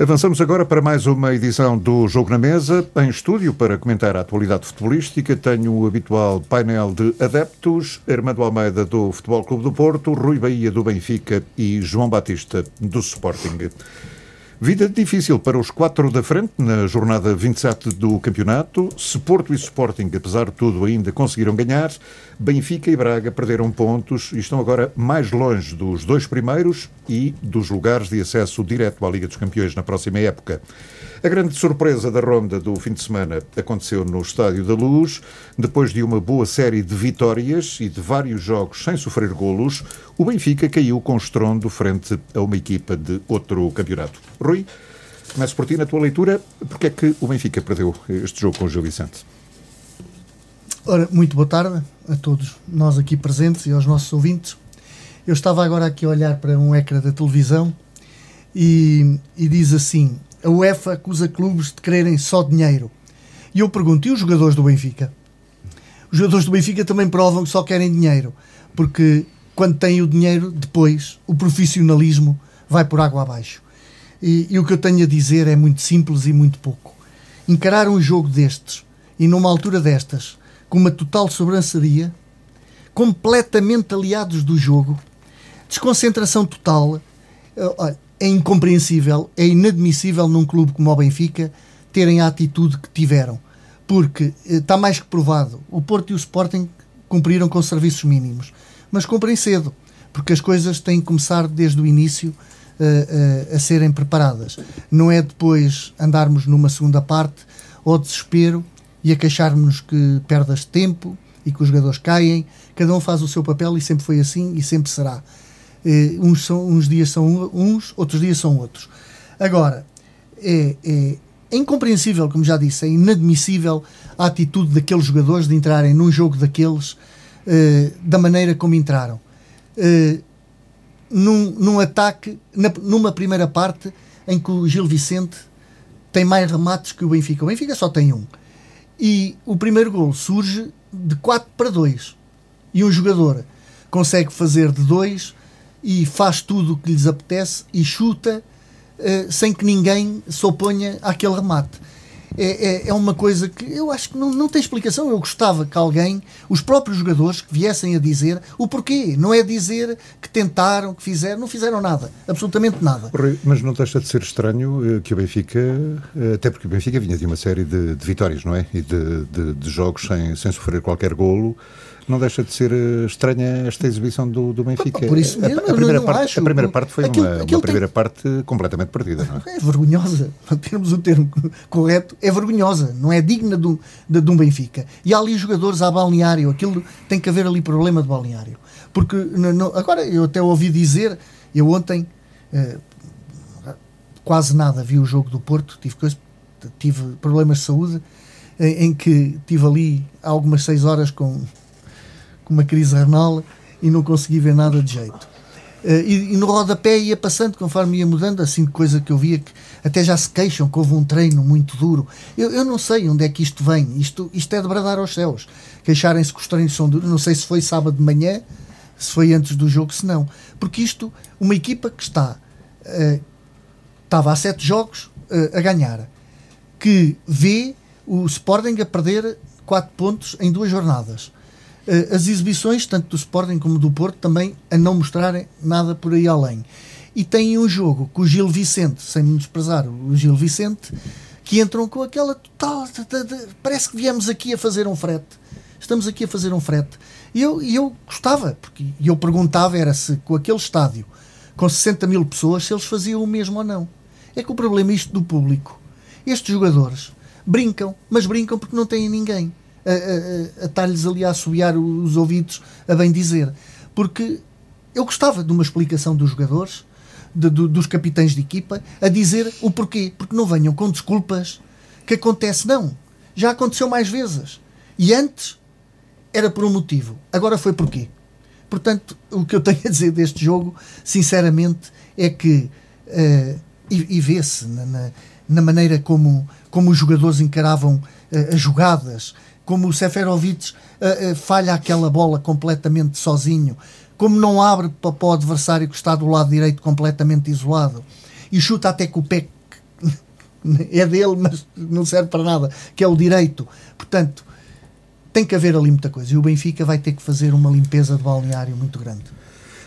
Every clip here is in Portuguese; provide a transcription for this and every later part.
Avançamos agora para mais uma edição do Jogo na Mesa. Em estúdio, para comentar a atualidade futebolística, tenho o habitual painel de adeptos: Armando Almeida, do Futebol Clube do Porto, Rui Bahia, do Benfica e João Batista, do Sporting. Vida difícil para os quatro da frente na jornada 27 do campeonato. Se Porto e Sporting, apesar de tudo, ainda conseguiram ganhar, Benfica e Braga perderam pontos e estão agora mais longe dos dois primeiros e dos lugares de acesso direto à Liga dos Campeões na próxima época. A grande surpresa da ronda do fim de semana aconteceu no Estádio da Luz. Depois de uma boa série de vitórias e de vários jogos sem sofrer golos, o Benfica caiu com estrondo frente a uma equipa de outro campeonato. Rui, começo por ti na tua leitura. Porquê é que o Benfica perdeu este jogo com o Gil Vicente? Ora, muito boa tarde a todos nós aqui presentes e aos nossos ouvintes. Eu estava agora aqui a olhar para um ecrã da televisão e, e diz assim: a UEFA acusa clubes de quererem só dinheiro. E eu pergunto, e os jogadores do Benfica? Os jogadores do Benfica também provam que só querem dinheiro, porque quando têm o dinheiro, depois o profissionalismo vai por água abaixo. E, e o que eu tenho a dizer é muito simples e muito pouco. Encarar um jogo destes e numa altura destas, com uma total sobrançaria, completamente aliados do jogo, desconcentração total. Eh, é incompreensível, é inadmissível num clube como o Benfica terem a atitude que tiveram. Porque eh, está mais que provado, o Porto e o Sporting cumpriram com serviços mínimos. Mas cumprem cedo, porque as coisas têm que começar desde o início uh, uh, a serem preparadas. Não é depois andarmos numa segunda parte ao desespero e a queixarmos que perdas tempo e que os jogadores caem. Cada um faz o seu papel e sempre foi assim e sempre será. Uh, uns, são, uns dias são uns, outros dias são outros. Agora, é, é, é, incompreensível, como já disse, é inadmissível a atitude daqueles jogadores de entrarem num jogo daqueles uh, da maneira como entraram. Uh, num, num ataque, na, numa primeira parte, em que o Gil Vicente tem mais remates que o Benfica. O Benfica só tem um. E o primeiro gol surge de 4 para 2. E um jogador consegue fazer de 2 e faz tudo o que lhes apetece e chuta uh, sem que ninguém se oponha àquele remate. É, é, é, uma coisa que eu acho que não, não tem explicação. Eu gostava que alguém, os próprios jogadores, que viessem a dizer o porquê. Não é dizer que tentaram, que fizeram, não fizeram nada, absolutamente nada. Mas não deixa de ser estranho eh, que o Benfica, eh, até porque o Benfica vinha de uma série de, de vitórias, não é? E de, de, de jogos sem, sem sofrer qualquer golo não deixa de ser eh, estranha esta exibição do, do Benfica. Por isso mesmo, a, a, primeira, não, parte, acho. a primeira parte foi aquilo, uma, aquilo uma primeira tem... parte completamente perdida. Não é? é vergonhosa, para termos o termo correto, é vergonhosa, não é digna de um, de, de um Benfica. E há ali jogadores a balneário, aquilo tem que haver ali problema de balneário. Porque não, agora eu até ouvi dizer, eu ontem eh, quase nada vi o jogo do Porto, tive, coisa, tive problemas de saúde, em, em que tive ali algumas seis horas com com uma crise renal e não consegui ver nada de jeito. Uh, e, e, no rodapé ia passando, conforme ia mudando, assim, coisa que eu via que até já se queixam que houve um treino muito duro. Eu, eu não sei onde é que isto vem. Isto, isto é de bradar aos céus. Queixarem-se que os treinos são duros. Não sei se foi sábado de manhã, se foi antes do jogo, se não. Porque isto, uma equipa que está, uh, estava há sete jogos uh, a ganhar, que vê o Sporting a perder quatro pontos em duas jornadas eh, as exibições, tanto do Sporting como do Porto, também a não mostrarem nada por aí além. E tem um jogo com o Gil Vicente, sem desprezar o Gil Vicente, que entram com aquela total. Parece que viemos aqui a fazer um frete. Estamos aqui a fazer um frete. E eu, eu gostava, porque eu perguntava era se com aquele estádio, com 60 mil pessoas, se eles faziam o mesmo ou não. É que o problema é isto do público. Estes jogadores brincam, mas brincam porque não têm ninguém a, a, estar-lhes ali a assobiar os ouvidos, a bem dizer. Porque eu gostava de uma explicação dos jogadores, de, de, dos capitães de equipa, a dizer o porquê. Porque não venham com desculpas que acontece, não. Já aconteceu mais vezes. E antes era por um motivo. Agora foi porquê. Portanto, o que eu tenho a dizer deste jogo, sinceramente, é que. Uh, e, e vê-se na, na, na, maneira como, como os jogadores encaravam uh, as jogadas, como o Seferovic uh, uh, falha aquela bola completamente sozinho, como não abre para, para o adversário que está do lado direito completamente isolado e chuta até com o pé é dele, mas não serve para nada, que é o direito. Portanto, tem que haver ali muita coisa. E o Benfica vai ter que fazer uma limpeza de balneário muito grande.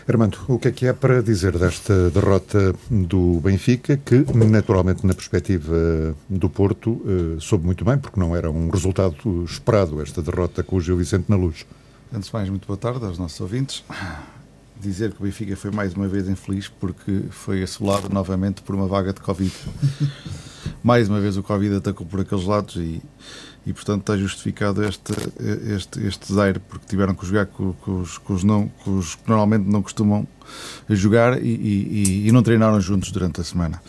Armando, o que é que é para dizer desta derrota do Benfica, que naturalmente na perspectiva do Porto eh, soube muito bem, porque não era um resultado esperado esta derrota com o Gil Vicente na luz? Antes de mais, muito boa tarde aos nossos ouvintes. Dizer que o Benfica foi mais uma vez infeliz porque foi assolado novamente por uma vaga de Covid. mais uma vez o Covid atacou por aqueles lados e e portanto está justificado este, este, este zaire, porque tiveram que jogar com, com, os, com, os, não, com os que normalmente não costumam jogar e, e, e não treinaram juntos durante a semana.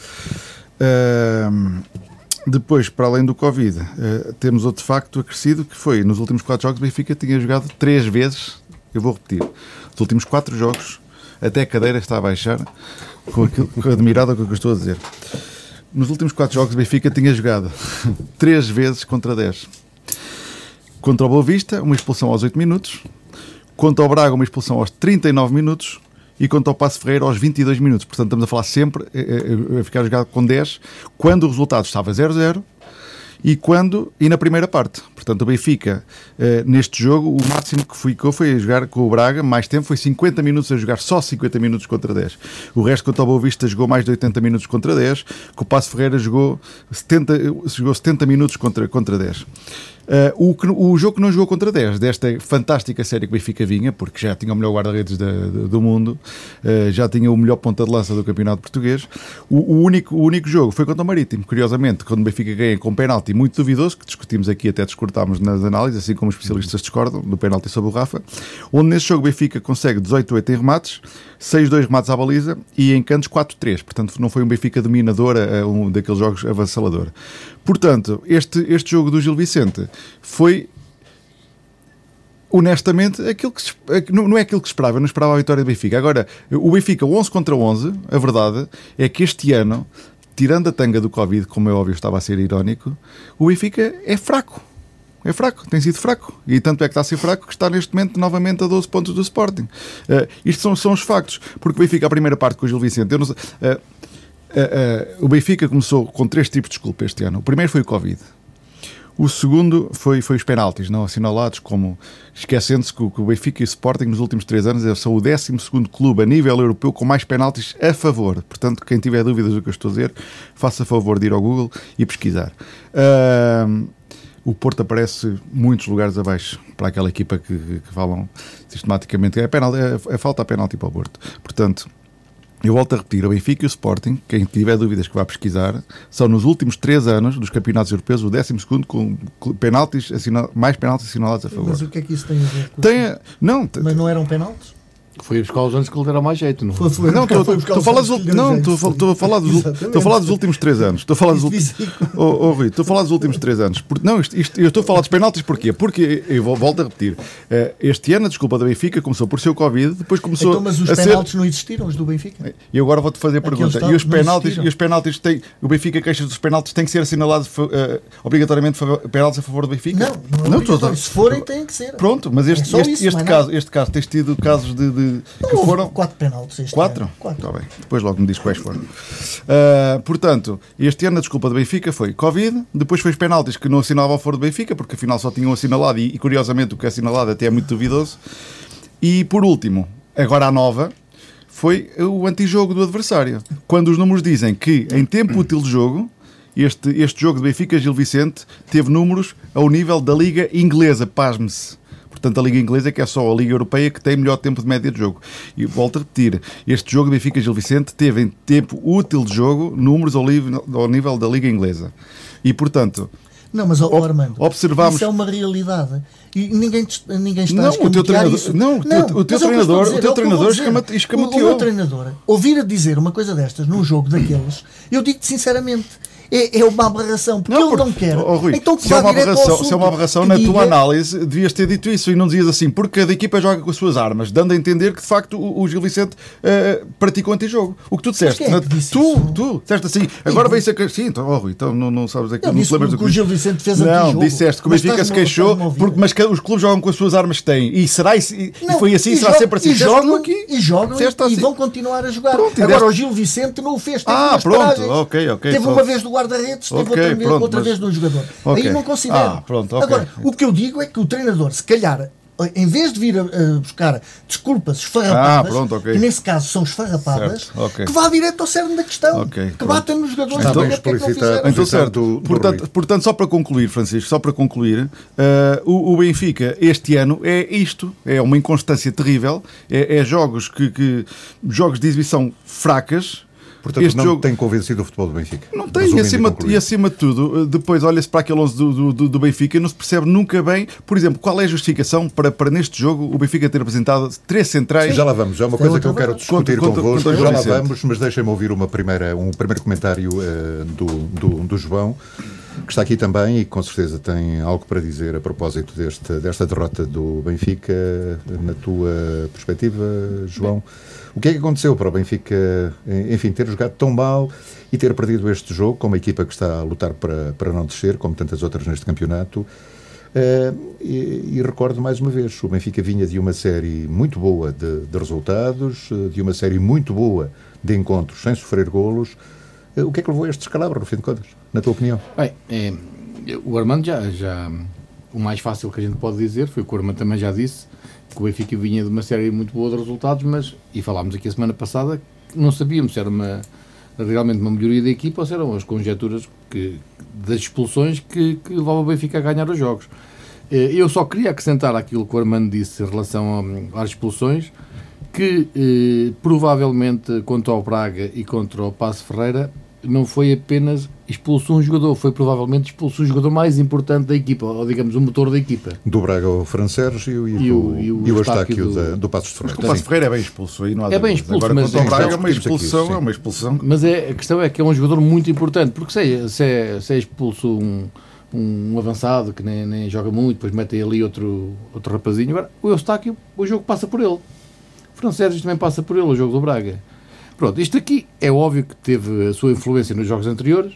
Depois, para além do Covid, uh, temos outro facto acrescido que foi nos últimos quatro jogos o Benfica tinha jogado três vezes, eu vou repetir, nos últimos quatro jogos, até a cadeira está a baixar, com aquilo, com admirado com o que eu estou a dizer nos últimos quatro jogos, o Benfica tinha jogado três vezes contra 10. Contra o Boa Vista, uma expulsão aos 8 minutos. Contra o Braga, uma expulsão aos 39 minutos. E contra o Passo Ferreira, aos 22 minutos. Portanto, estamos a falar sempre a, a, a ficar jogado com 10, quando o resultado estava 0-0 e quando e na primeira parte. Portanto, o Benfica, uh, neste jogo, o máximo que ficou foi a jogar com o Braga, mais tempo, foi 50 minutos a jogar, só 50 minutos contra 10. O resto, contra o Boa Vista, jogou mais de 80 minutos contra 10, com o Passo Ferreira jogou 70, jogou 70 minutos contra, contra 10. Uh, o, o, jogo que não jogou contra 10 desta fantástica série que o Benfica vinha, porque já tinha o melhor guarda-redes do mundo, uh, já tinha o melhor ponta de lança do campeonato português. O, o, único, o único jogo foi contra o Marítimo, curiosamente, quando o Benfica ganha com um penalti muito duvidoso, que discutimos aqui, até discordámos nas análises, assim como os especialistas discordam, do penalti sobre o Rafa, onde nesse jogo o Benfica consegue 18-8 em remates, 6-2 remates à baliza e em cantos 4-3. Portanto, não foi um Benfica dominador, uh, um daqueles jogos avassalador. Portanto, este, este jogo do Gil Vicente foi honestamente, aquilo que se, não é aquilo que esperava, eu não esperava a vitória do Benfica. Agora, o Benfica 11 contra 11, a verdade é que este ano, tirando a tanga do Covid, como é óbvio estava a ser irónico, o Benfica é fraco. É fraco, tem sido fraco. E tanto é que está a ser fraco que está neste momento novamente a 12 pontos do Sporting. Uh, isto são, são os factos. Porque o Benfica, a primeira parte com o Gil Vicente, não, uh, uh, o Benfica começou com três tipos de desculpa este ano. O primeiro foi o Covid. O segundo foi, foi os penaltis, não assinalados, como esquecendo-se que, que, o Benfica e o Sporting nos últimos três anos são o 12 clube a nível europeu com mais penaltis a favor. Portanto, quem tiver dúvidas do que eu estou a dizer, faça favor de ir ao Google e pesquisar. Uh, o Porto aparece muitos lugares abaixo para aquela equipa que, que falam sistematicamente. É, é, é falta a penalti para o Porto. Portanto, eu volto a repetir, o Benfica e o Sporting, quem tiver dúvidas que vá pesquisar, são nos últimos três anos dos campeonatos europeus o 12 com penaltis assinal, mais penaltis assinalados a favor. Mas o que é que isso tem a ver com tem, Não, Mas não eram penaltis? Foi buscar os anos que lhe deram mais jeito, não foi? foi não, estou a falar dos não, estou a falar dos estou a falar dos últimos três anos. Estou a falar dos últimos oh, Rui, estou a falar dos últimos três anos. Não, isto, isto, eu estou a falar dos penaltis porquê? Porque eu volto a repetir. Eh, este ano a desculpa da Benfica começou por ser o Covid, depois começou então, mas os a penaltis ser... não existiram os do Benfica. E agora vou-te fazer a pergunta. E os penaltis, e os penaltis têm, o Benfica queixa dos penaltis têm que ser assinalados uh, obrigatoriamente penaltis a favor do Benfica? Não, não, não é Se forem têm que ser. Pronto, mas este, é este, este caso, este caso tens tido casos de, de que foram quatro penaltis este quatro? ano. Quatro? Está bem. Depois logo me diz quais foram. Uh, portanto, este ano a desculpa do Benfica foi Covid, depois foi os penaltis que não assinavam fora do Benfica, porque afinal só tinham assinalado e, e curiosamente o que é assinalado até é muito duvidoso. E por último, agora a nova, foi o antijogo do adversário. Quando os números dizem que em tempo útil de jogo, este, este jogo de Benfica Gil Vicente teve números ao nível da Liga Inglesa, pasme-se. Portanto, a Liga Inglesa é que é só a Liga Europeia que tem melhor tempo de média de jogo. E volto a repetir, este jogo Benfica Gil Vicente teve em tempo útil de jogo números ao, nível, ao nível da Liga Inglesa. E, portanto, não, mas, oh, Armando, observamos... isso é uma realidade. E ninguém, ninguém está não, a o teu treinador, isso. Não, não o teu treinador, dizer, o teu é treinador escamateou. O, o meu treinador, ouvir a dizer uma coisa destas num jogo daqueles, eu digo-te sinceramente, é, é uma aberração, porque não, ele não quer. Oh, Rui, então se, é uma aberração, se é uma aberração na diga... tua análise, devias ter dito isso e não dizias assim, porque cada equipa joga com as suas armas, dando a entender que de facto o, o Gil Vicente uh, praticou antijogo. O que tu disseste, é que tu, isso? tu, disseste assim, agora vem-se a Sim, então, oh, Rui, então não, não sabes aqui, não te lembras do que o Gil Vicente fez Não, disseste que o Benfica se queixou, porque, mas os clubes jogam com as suas armas que têm. E será e, não, foi assim, e será sempre assim. E jogam, aqui, e, jogam e, assim. vão continuar a jogar. Agora o Gil Vicente não o fez. Ah, pronto, ok, ok. Teve uma vez do guarda-redes teve Ok, outra, vez, pronto, outra mas- vez num jogador. Ok. Aí não considero. Ah, pronto, ok. Agora, o que eu digo é que o treinador, se calhar, em vez de vir a, a buscar desculpas esfarrapadas, Ah, pronto, ok. que nesse caso são esfarrapadas, Certo, ok. que vá direto ao cerne da questão. Ok, que pronto. batem nos jogadores Está e bem diga porque é que explicitado. fizeram. Então, certo. do- portanto, portanto, só para concluir, Francisco, só para concluir, eh, o, o Benfica este ano é isto, é uma inconstância terrível, é, é jogos que, que- jogos de exibição fracas. Portanto, este não jogo tem convencido o futebol do Benfica. não tem, e acima, e acima de tudo, eh, depois olha-se para aquele 11 do, do, do Benfica e não se percebe nunca bem, por exemplo, qual é a justificação para, para neste jogo o Benfica ter apresentado três centrais. Já lá vamos, é uma coisa que eu quero discutir Conta- convosco. conta, Já lá Vicente. vamos, mas deixem-me ouvir uma primeira, um primeiro comentário eh, do, do, do João, que está aqui também e com certeza tem algo para dizer a propósito deste, desta derrota do Benfica, na tua perspectiva, João. O que é que aconteceu para o Benfica, enfim, ter jogado tão mal e ter perdido este jogo com uma equipa que está a lutar para, para não descer, como tantas outras neste campeonato? Uh, e, e recordo mais uma vez, o Benfica vinha de uma série muito boa de, de resultados, uh, de uma série muito boa de encontros sem sofrer golos. Uh, o que é que levou a este descalabro, no fim de contas, na tua opinião? Bem, é, o Armando já, já. O mais fácil que a gente pode dizer foi o que o Armando também já disse, que o Benfica vinha de uma série muito boa de resultados, mas, e falámos aqui a semana passada, não sabíamos se era uma, realmente uma melhoria da equipa ou se eram as conjecturas que, das expulsões que, que o Benfica a ganhar os jogos. Eh, Eu só queria acrescentar aquilo que o Armando disse em relação às expulsões, que eh, provavelmente contra o Braga e contra o Passo Ferreira não foi apenas expulso um jogador, foi provavelmente expulso o jogador mais importante da equipa, ou digamos o motor da equipa. Do Braga ao Fran Sérgio e, E do, o- e o e o Estáquio do- da- do Passos de O Ferreira. Passo Ferreira é bem expulso, aí não há É bem expulso, Agora, mas contra o é- Braga é uma aqui, expulsão, sim. é uma expulsão. Mas é, a questão é que é um jogador muito importante, porque se é, se é, se é expulso um, um avançado que nem, nem joga muito, depois mete ali outro, outro rapazinho, agora o Eustáquio, o jogo passa por ele. O Franceses também passa por ele, o jogo do Braga. Pronto, isto aqui é óbvio que teve a sua influência nos jogos anteriores.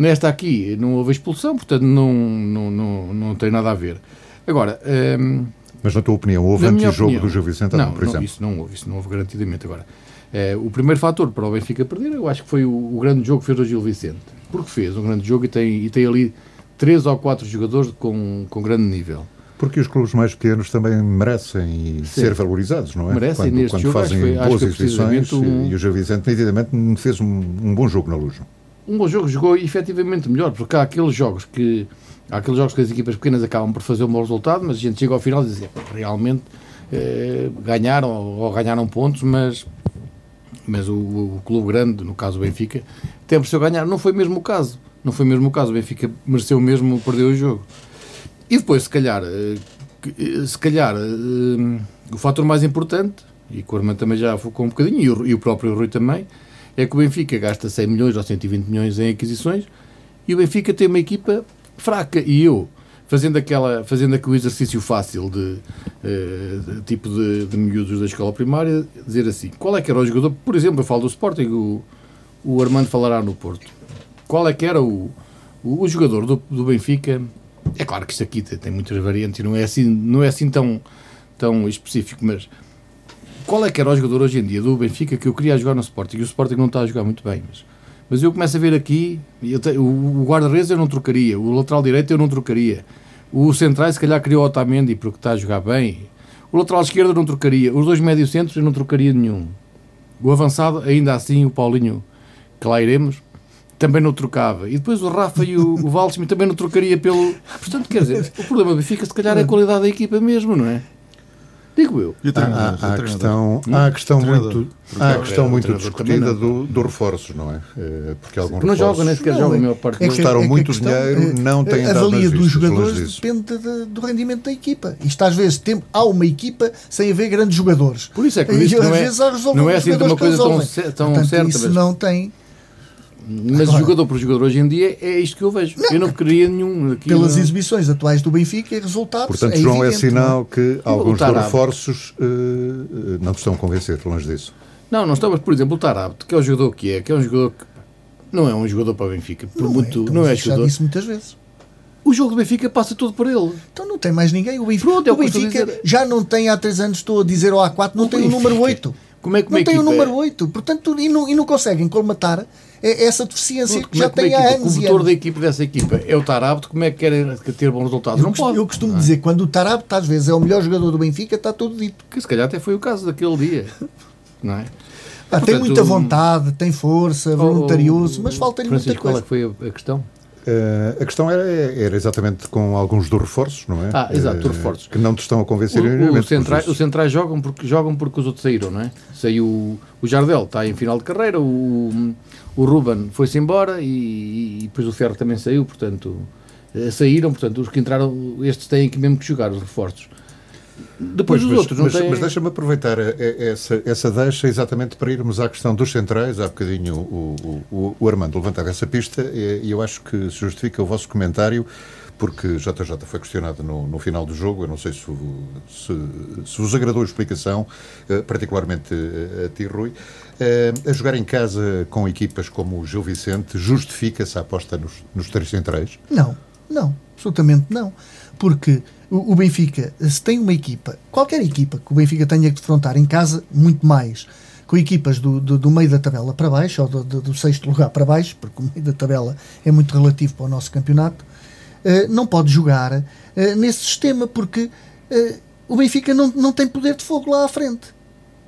Nesta aqui não houve expulsão, portanto não, não, não, não tem nada a ver. Agora, hum, Mas na tua opinião, houve antijogo opinião- do Gil Vicente, não, por não, exemplo? isso não houve, isso não houve garantidamente. Agora, eh, o primeiro fator para o Benfica perder, eu acho que foi o, o grande jogo que fez o Gil Vicente. Porque fez um grande jogo e tem, e tem ali três ou quatro jogadores com, com grande nível. Porque os clubes mais pequenos também merecem Sim. ser valorizados, não é? Merecem, quando neste quando jogo, acho fazem que foi- acho boas que exibições um- e o Gil Vicente nitidamente fez um, um bom jogo na luz. Bom jogo jogou efetivamente melhor, porque há aqueles jogos que há aqueles jogos que as equipas pequenas acabam por fazer um bom resultado, mas a gente chega ao final e diz, "Epá, realmente eh, ganharam ou ganharam pontos, mas mas o, o clube grande, no caso o Benfica, até mereceu ganhar. Não foi mesmo o caso. Não foi mesmo o caso. O Benfica mereceu mesmo perder o jogo. E depois, se calhar, eh, se calhar, eh, o fator mais importante, e o Armando também já focou um bocadinho, e o, e o próprio Rui também, é que o Benfica gasta 100 milhões ou 120 milhões em aquisições e o Benfica tem uma equipa fraca. E eu, fazendo, aquela, fazendo aquele exercício fácil de, eh, de tipo de, de miúdos da escola primária, dizer assim: qual é que era o jogador? Por exemplo, eu falo do Sporting, o, o Armando falará no Porto. Qual é que era o, o, o jogador do, do Benfica? É claro que isto aqui tem, tem muitas variantes e não é assim, não é assim tão, tão específico, mas qual é que era o jogador hoje em dia do Benfica que eu queria jogar no Sporting? E o Sporting não está a jogar muito bem, mas, mas eu começo a ver aqui, te- o, o guarda-redes eu não trocaria, o lateral direito eu não trocaria, o central se calhar queria o Otamendi porque está a jogar bem, o lateral esquerdo eu não trocaria, os dois médios centros eu não trocaria nenhum, o avançado ainda assim o Paulinho, que lá iremos, também não trocava. E depois o Rafa e o, o Waldschmidt também não trocaria pelo. Portanto, quer dizer, o problema do Benfica se calhar é a qualidade da equipa mesmo, não é? Digo eu. E treinador? há- há a questão, há a questão Treinador. muito, há a questão O muito discutida do, do reforços, não é? Eh, Porque alguns Não joga, reforços nem sequer Não, joga a é- maior parte é Custaram é a muito questão, dinheiro, não têm A dado valia nas dos jogadores depende de- do rendimento da equipa. Isto às vezes tem, há uma equipa sem haver grandes jogadores. Por isso é que E não é- vezes há resolver não é os assim uma coisa tão tão Portanto, certa, Isso mas- não tem, Mas Agora- jogador por jogador hoje em dia é isto que eu vejo. eu não queria nenhum. Aqui pelas não- exibições atuais do Benfica e resultados. Portanto, é João, é evidente, sinal que alguns reforços eh, não estão a convencer, longe disso. Não, não estamos, por exemplo, o Tarabto, que é o jogador que é, que é um jogador que não é um jogador para o Benfica, por Não, muito, é, não é mas já jogador. disse muitas vezes. O jogo do Benfica passa todo por ele. Então não tem mais ninguém. O Benfica, Pronto, é o o Benfica dizer. já não tem há três anos, estou a dizer, ou há quatro, não O tem o número Benfica- 8. Como é que não tem o número 8, portanto, e não, e não conseguem colmatar é- essa deficiência que é já que uma tem há anos O motor anos. da equipa dessa equipa é o Tarabto, como é que querem ter bons resultados? Eu, não costumo, pode. eu costumo não é? dizer, quando o Tarabto às vezes é o melhor jogador do Benfica, está tudo dito. Que se calhar até foi o caso daquele dia. Não é? Pá, tem muita vontade, tem força, voluntarioso, mas falta-lhe muita Francisco, qual coisa. é que foi a questão? Eh, a questão era, era exatamente com alguns dos reforços, não é? Ah, exato, dos Eh, reforços. Que não te estão a convencer O- Os centrais, os centrais jogam, porque, jogam porque os outros saíram, não é? Saiu o- o Jardel, está em final de carreira, o, o Ruben foi-se embora e, e depois o Ferro também saiu, portanto, eh, saíram, portanto, os que entraram, estes têm que mesmo que jogar, os reforços. Depois Pois, os mas, outros, não mas, têm... mas deixa-me aproveitar a- a- essa, essa deixa exatamente para irmos à questão dos centrais. Há bocadinho o, o- o- Armando levantava essa pista e, eu acho que se justifica o vosso comentário, porque JJ foi questionado no, no final do jogo. Eu não sei se, se, se vos agradou a explicação, eh, particularmente eh, a ti, Rui. Eh, a jogar em casa com equipas como o Gil Vicente, justifica-se a aposta nos, nos três centrais? Não, não, absolutamente não. Porque o, Benfica, se tem uma equipa, qualquer equipa que o Benfica tenha que defrontar em casa, muito mais com equipas do, do, do meio da tabela para baixo, ou do, do- do sexto lugar para baixo, porque o meio da tabela é muito relativo para o nosso campeonato, eh, não pode jogar eh, nesse sistema, porque eh, o Benfica não, não tem poder de fogo lá à frente.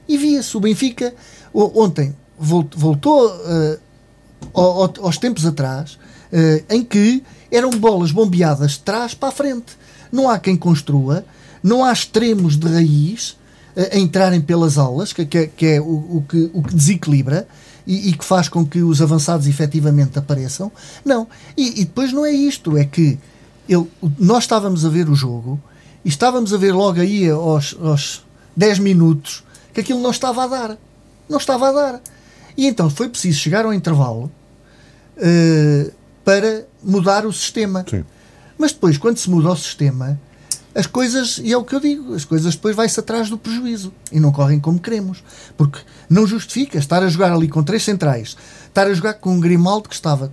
E via-se, o Benfica ontem vol- voltou ao- ao- aos tempos atrás, em que eram bolas bombeadas de trás para a frente. Não há quem construa, não há extremos de raiz eh, a entrarem pelas aulas, que, que- que é o, o que, o que desequilibra e, e que faz com que os avançados efetivamente apareçam. Não. E, e depois não é isto, é que ele- nós estávamos a ver o jogo e estávamos a ver logo aí aos, aos 10 minutos que aquilo não estava a dar. Não estava a dar. E então foi preciso chegar ao intervalo eh, para mudar o sistema. Sim. Mas depois, quando se muda o sistema, as coisas, e é o que eu digo, as coisas depois vai-se atrás do prejuízo e não correm como queremos. Porque não justifica estar a jogar ali com três centrais, estar a jogar com um Grimaldo que estava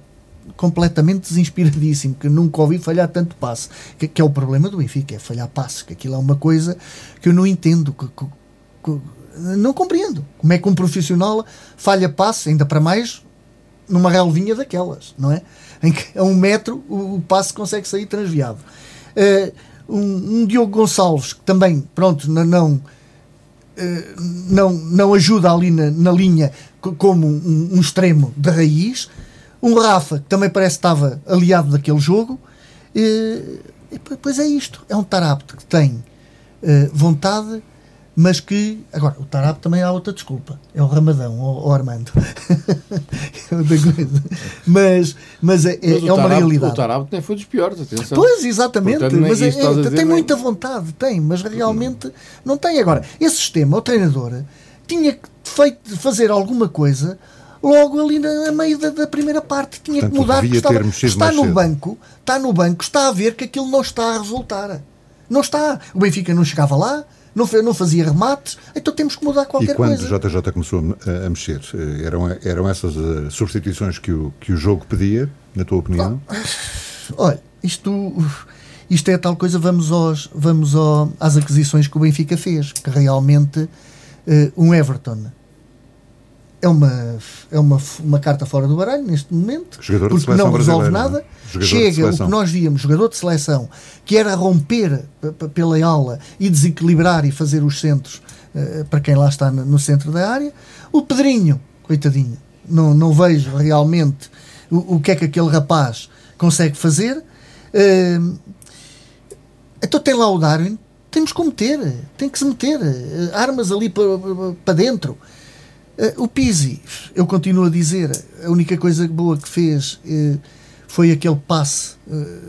completamente desinspiradíssimo, que nunca ouvi falhar tanto passe, que, que é o problema do Benfica, é falhar passe, que aquilo é uma coisa que eu não entendo, que- que- que- não compreendo. Como é que um profissional falha passe, ainda para mais numa relvinha daquelas, não é? Em que a um metro o, o passe consegue sair transviado. Eh, um, um Diogo Gonçalves, que também, pronto, não, não, eh, não, não ajuda ali na, na linha co- como um, um extremo de raiz. Um Rafa, que também parece que estava aliado daquele jogo. P- pois é isto. É um Tarapte que tem vontade, mas que. Agora, o Tarapte também há outra desculpa. É o Ramadão, o, o Armando. é outra coisa. Mas, mas é, é, Mas é uma Tarabto- realidade. O Tarabto nem foi dos piores, atenção. Pois, exatamente. Portanto, mas é- é- dizer, tem nem- muita vontade, tem, mas realmente não tem. Agora, esse sistema, o treinador, tinha que feito, fazer alguma coisa logo ali na, meio da, da primeira parte. Tinha Portanto, que mudar, devia porque estava- ter mexido está mais no cedo. banco, está no banco, está a ver que aquilo não está a resultar. Não está. O Benfica não chegava lá, não, não fazia remates, então temos que mudar E qualquer quando coisa. o JJ começou a, mexer, eh, eram, eram essas eh, substituições que o, que o jogo pedia, na tua opinião? Olha, isto, isto é tal coisa, vamos, aos, vamos ao- às aquisições que o Benfica fez, que realmente eh, um Everton é uma, é uma, uma carta fora do baralho neste momento, Jogador porque não resolve brasileira, nada. não é? Chega o que nós víamos, jogador de seleção, que era romper pela aula e desequilibrar e fazer os centros eh, para quem lá está no, centro da área. O Pedrinho, coitadinho, não, não vejo realmente o, o que é que aquele rapaz consegue fazer. Eh, então tem lá o Darwin, temos que meter, tem que se meter, eh, armas ali para, para dentro. Eh, o Pizzi, eu continuo a dizer, a única coisa boa que fez eh, foi aquele passe eh,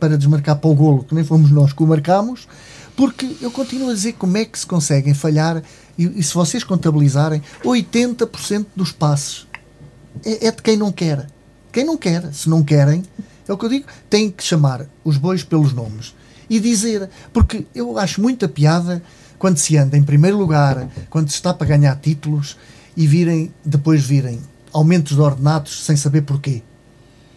para desmarcar para o golo, que nem fomos nós que o marcámos, porque eu continuo a dizer como é que se conseguem falhar, e, e se vocês contabilizarem, 80% dos passes é, é de quem não quer. Quem não quer, se não querem, é o que eu digo, tem que chamar os bois pelos nomes e dizer, porque eu acho muita piada quando se anda em primeiro lugar, quando se está para ganhar títulos e virem, depois virem aumentos de ordenados sem saber porquê.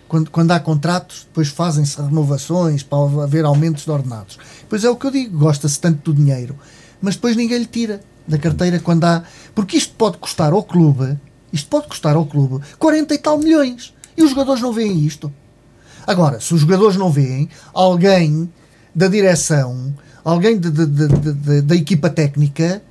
Quando, quando há contratos, depois fazem-se renovações para haver aumentos de ordenados. Pois é o que eu digo, gosta-se tanto do dinheiro, mas depois ninguém lhe tira. da carteira quando há. Porque isto pode custar ao clube, isto pode custar ao clube 40 e tal milhões. E os jogadores não veem isto. Agora, se os jogadores não veem, alguém da direção, alguém de, de, de, da equipa técnica,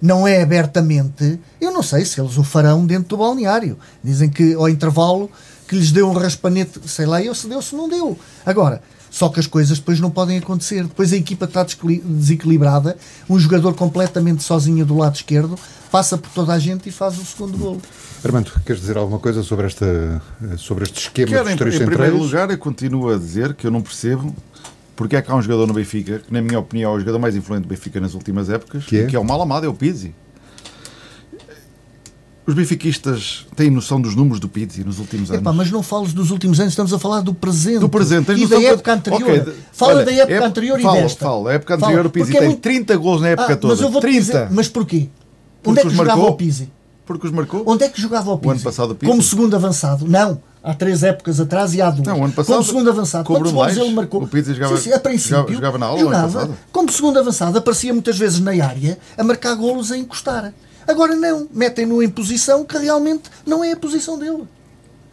não é abertamente, eu não sei se eles o farão dentro do balneário. Dizem que ao intervalo que lhes deu um raspanete, sei lá, eu se deu, se não deu. Agora, só que as coisas depois não podem acontecer. Depois a equipa está desequilibrada, um jogador completamente sozinho do lado esquerdo passa por toda a gente e faz o segundo gol. Armando, queres dizer alguma coisa sobre, esta, sobre este esquema Quero, dos três em, centrais? Em primeiro lugar, eu continuo a dizer que eu não percebo porque é que há um jogador no Benfica, que na minha opinião é o jogador mais influente do Benfica nas últimas épocas, que é, que é o mal amado, é o Pizzi. Os benfiquistas têm noção dos números do Pizzi nos últimos anos. Epá, mas não fales dos últimos anos, estamos a falar do presente. Do presente. E da época anterior. Okay. Fala Olha, da época anterior fala, e desta. Fala, a época anterior fala, o Pizzi tem é muito... 30 gols na época ah, toda. Mas eu vou 30. Dizer, mas porquê? Onde é que jogava marcou? o Pizzi? Porque os marcou. Onde é que jogava o Pizzi? O ano passado o Pizzi. Como segundo avançado? Não. Há três épocas atrás e há duas. Não, o ano passado, como segundo avançado. Com Quantos gols ele marcou? O Pizzi jogava, sim, sim, a princípio, jogava, jogava na aula jogava, Como segundo avançado, aparecia muitas vezes na área a marcar golos a encostar. Agora não, metem-no em posição que realmente não é a posição dele.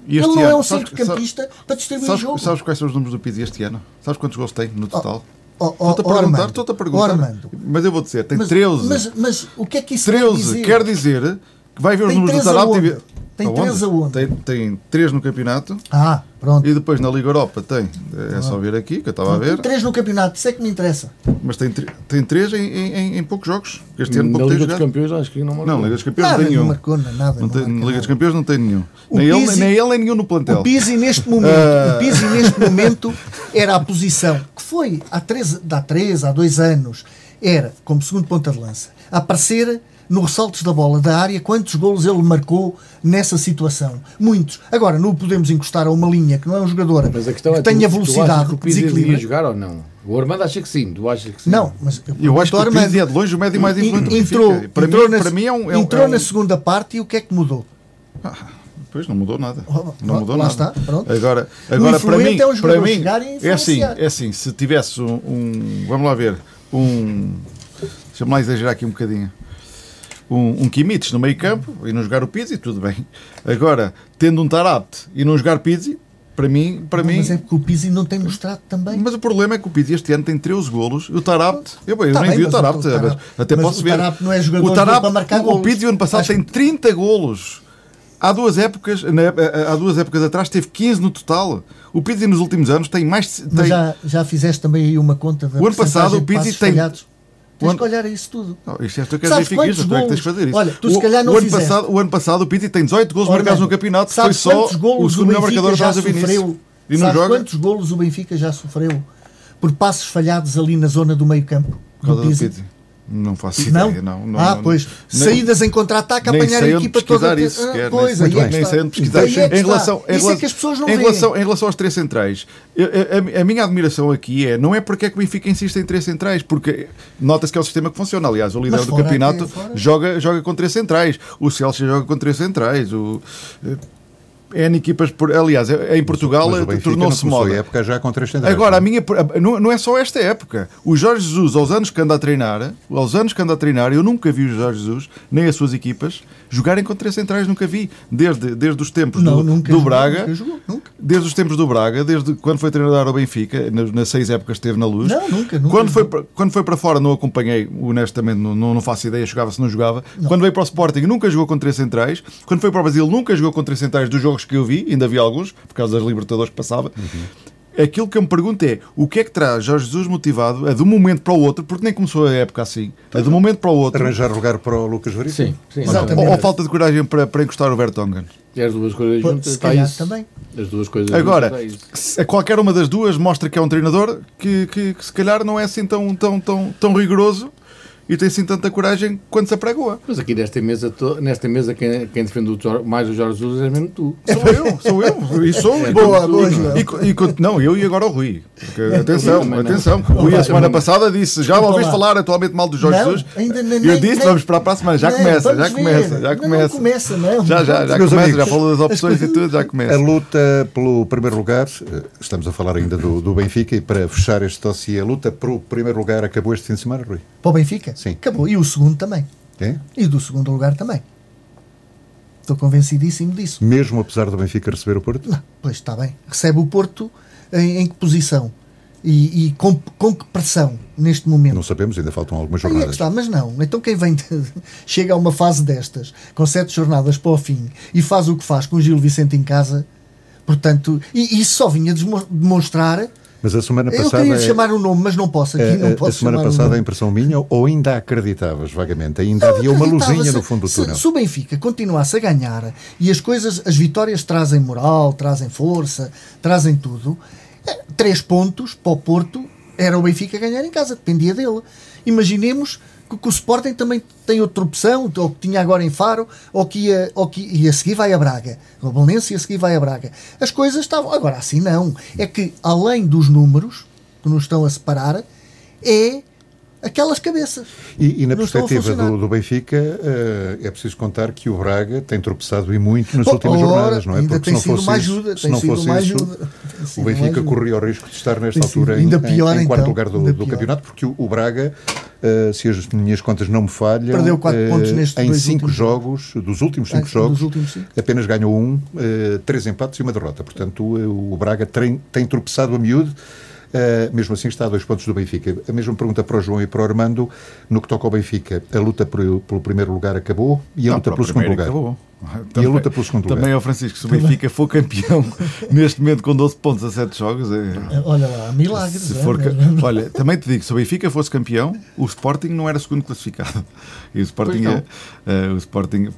ele não ano, é um centrocampista para distribuir sabes, o jogo. Sabes quais são os números do Pizzi este ano? Sabes quantos gols tem no total? Oh, oh, estou-te a oh, perguntar, estou-te a perguntar. Mas eu vou dizer, tem mas, 13. Mas, mas, o que é que isso 13 quer dizer? quer dizer vai ver os tem números do Tarapti. e Tem 13 aonde? Tem, tem 3 no campeonato. Ah, pronto. E depois na Liga Europa tem, é só ver aqui, que eu estava a ver. Tem 3 no campeonato, isso é que me interessa. Mas tem, tem 3 em, em, em, poucos jogos. Este ano na pouco Liga tem dos Campeões acho que não marcou. Não, Liga dos Campeões nada, não tem nenhum. Não marcou, nada, não tem, não na Liga nada. dos Campeões não tem nenhum. O Nem ele, Pizzi- nem ele, nem nenhum no plantel. O Pizzi neste momento, Ah. o Pizzi neste momento era a posição que foi há três, há três, há dois anos, era como segundo ponta de lança, a aparecer nos ressaltos da bola da área, quantos golos ele marcou nessa situação? Muitos. Agora, não o podemos encostar a uma linha que não é um jogador Mas a questão que é tenha tu, tu achas velocidade, que o que desequilibra. jogar ou não? O Armando acha que sim, tu achas que sim? Não, mas Eu acho que o Pizzi é Armando. de longe o médio mais influente entrou. Para, entrou mim, na, para mim é um. É um- entrou é um- na segunda parte e o que é que mudou? Pois não mudou nada. Oh, Não oh, mudou lá nada. está, pronto. Agora, O agora para mim, é o jogador para mim e é assim, é assim, se tivesse um, um- vamos lá ver, um deixa-me lá exagerar aqui um bocadinho. Um, um Kimmich no meio campo e não jogar o Pizzi, tudo bem. Agora, tendo um Tarapt e não jogar Pizzi, para mim, para Não, mim Mas é porque o Pizzi não tem mostrado também. mas o problema é que o Pizzi este ano tem 13 golos e o Tarapt, eu, eu Tá nem bem, vi o mas o Tarapt, Tarapte- até mas posso o ver. Tarapte não é jogador o Tarapte, para marcar o golos. Pizzi o ano passado Acho tem 30 golos. Há duas épocas, na ép- há duas épocas atrás teve 15 no total. O Pizzi nos últimos anos tem mais Mas tem, já, já fizeste também aí uma conta da O ano passado o Pizzi tem- falhados? Tens que olhar a isso tudo. Não, isto é tu que és Sabes benfiquista, quantos tu é que tens de fazer isso. Olha, tu se calhar não o ano fizeste. passado, o ano passado o Pizzi tem 18 golos Ora, marcados no campeonato, foi só o segundo melhor marcador já sofreu? E não joga quantos golos o Benfica já sofreu por passos falhados ali na zona do meio campo? do Pizzi? Não faço Não? ideia, não. não ah, não- pois. Saídas em contra-ataque, apanhar a equipa toda. pesquisar isso Ah, pois, nem, é nem onde pesquisar. Aí é em, relação, em, Isso é relação, que as pessoas não em, veem. relação, em relação aos três centrais, eu- a, a minha admiração aqui é não é porque é que o Benfica insiste em três centrais, porque nota-se que é o sistema que funciona. Aliás, o líder do campeonato fora. joga, joga com três centrais, o Celso joga com três centrais. O, em equipas, por, aliás, é- em Portugal Benfica tornou-se moda. a época já com três centrais. Agora, a não é? minha, não, não é só esta época. O Jorge Jesus, aos anos que anda a treinar, aos anos que anda a treinar, eu nunca vi o Jorge Jesus, nem as suas equipas, jogarem com três centrais, nunca vi. Desde, desde os tempos Não, do, nunca do jogou, Braga, nunca jogou, nunca. desde os tempos do Braga, desde quando foi treinador ao Benfica, nas, nas seis épocas que esteve na luz. Não, nunca, nunca Quando foi, para, quando foi para fora, não acompanhei, honestamente, não, não, não faço ideia, jogava se não jogava. Quando veio para o Sporting, nunca jogou com três centrais. Quando foi para o Brasil, nunca jogou com três centrais dos jogos que eu vi, ainda vi alguns, por causa das Libertadores que passava. Aquilo que eu me pergunto é o que é que traz Jorge Jesus motivado a de um momento para o outro, porque nem começou a época assim, a de um momento para o outro, Arranjar lugar para o Lucas Veríssimo? Sim, sim. Exatamente. ou, ou falta de coragem para, para encostar o Vertonghen. E as duas coisas Pô, juntas se está calhar isso. também. As duas coisas Agora, juntas se- qualquer uma das duas mostra que é um treinador que, que, que se calhar não é assim tão, tão, tão, tão rigoroso e tem assim tanta coragem quando se apregoa. Mas aqui nesta mesa, to- nesta mesa quem, quem defende o mais o Jorge Jesus é mesmo tu. Sou eu, sou eu, e sou. e Boa, con- boa, e- João. e con- e con- não, eu e agora o Rui. Porque, atenção, não. atenção. O Rui a semana passada disse: Já ouviste falar atualmente mal do Jorge Não, Jesus? ainda nem- eu disse: nem- Vamos esperar para a semana. Já Não, começa, já começa, já Não, começa. Não começa, não. Já, já, já Meus começa, amigos, já falou das opções e tudo, já A começa. luta pelo primeiro lugar, eh, estamos a falar ainda do, do Benfica, e para fechar este dossiê, a luta pelo primeiro lugar acabou este fim de semana, Rui? Para o Benfica? Sim. Acabou. E o segundo também. É? E do segundo lugar também. Estou convencidíssimo disso. Mesmo apesar do Benfica receber o Porto? Não, pois está bem. Recebe o Porto em, em que posição? E, e com, com que pressão neste momento? Não sabemos, ainda faltam algumas Aí é jornadas. está, mas não. Então quem vem de- chega a uma fase destas, com sete jornadas para o fim, e faz o que faz com o Gil Vicente em casa, portanto, e isso só vinha demonstrar. Mas a semana Eu passada. queria lhe é- chamar o nome, mas não posso aqui, a- não a, posso a semana passada a impressão minha, ou ainda acreditavas vagamente, ainda havia uma luzinha no fundo do se, túnel. Se o Benfica continuasse a ganhar e as coisas, as vitórias trazem moral, trazem força, trazem tudo, eh, três pontos para o Porto era o Benfica ganhar em casa, dependia dele. Imaginemos que, que o Sporting também tem outra opção, ou que tinha agora em Faro, ou que ia, ou que, e a seguir vai a Braga. O Belenense e a seguir vai a Braga. As coisas estavam. Agora, assim não. É que, além dos números que nos estão a separar, é aquelas cabeças. E, e na perspectiva do, do Benfica, eh, é preciso contar que o Braga tem tropeçado e muito nas Pô, últimas ora, jornadas, não é? ainda Porque tem se não sido fosse uma isso, ajuda, se não fosse isso, ajuda. O Benfica corria o risco de estar nesta Tem altura em, ainda em- pior, em quarto então, lugar do, do campeonato, porque o, o Braga, eh, se as minhas contas não me falham, Perdeu quatro eh, pontos nestes em cinco jogos, dos últimos cinco Ah, jogos, últimos cinco. apenas ganhou um, três empates e uma derrota. Portanto, eh, o Braga tem, tem tropeçado a miúdo. Uh, mesmo assim está a dois pontos do Benfica. A mesma pergunta para o João e para o Armando. No que toca ao Benfica, a luta por- pelo primeiro lugar acabou e a Não, luta pelo segundo lugar. acabou. E a luta pelo segundo lugar. Também é o Francisco, se o Benfica for campeão neste momento com 12 pontos a 7 jogos, é, Olha lá, milagres. se é, for mesmo. Olha, também te digo, se o Benfica fosse campeão, o Sporting não era segundo classificado. E o Sporting, é, eh, o Sporting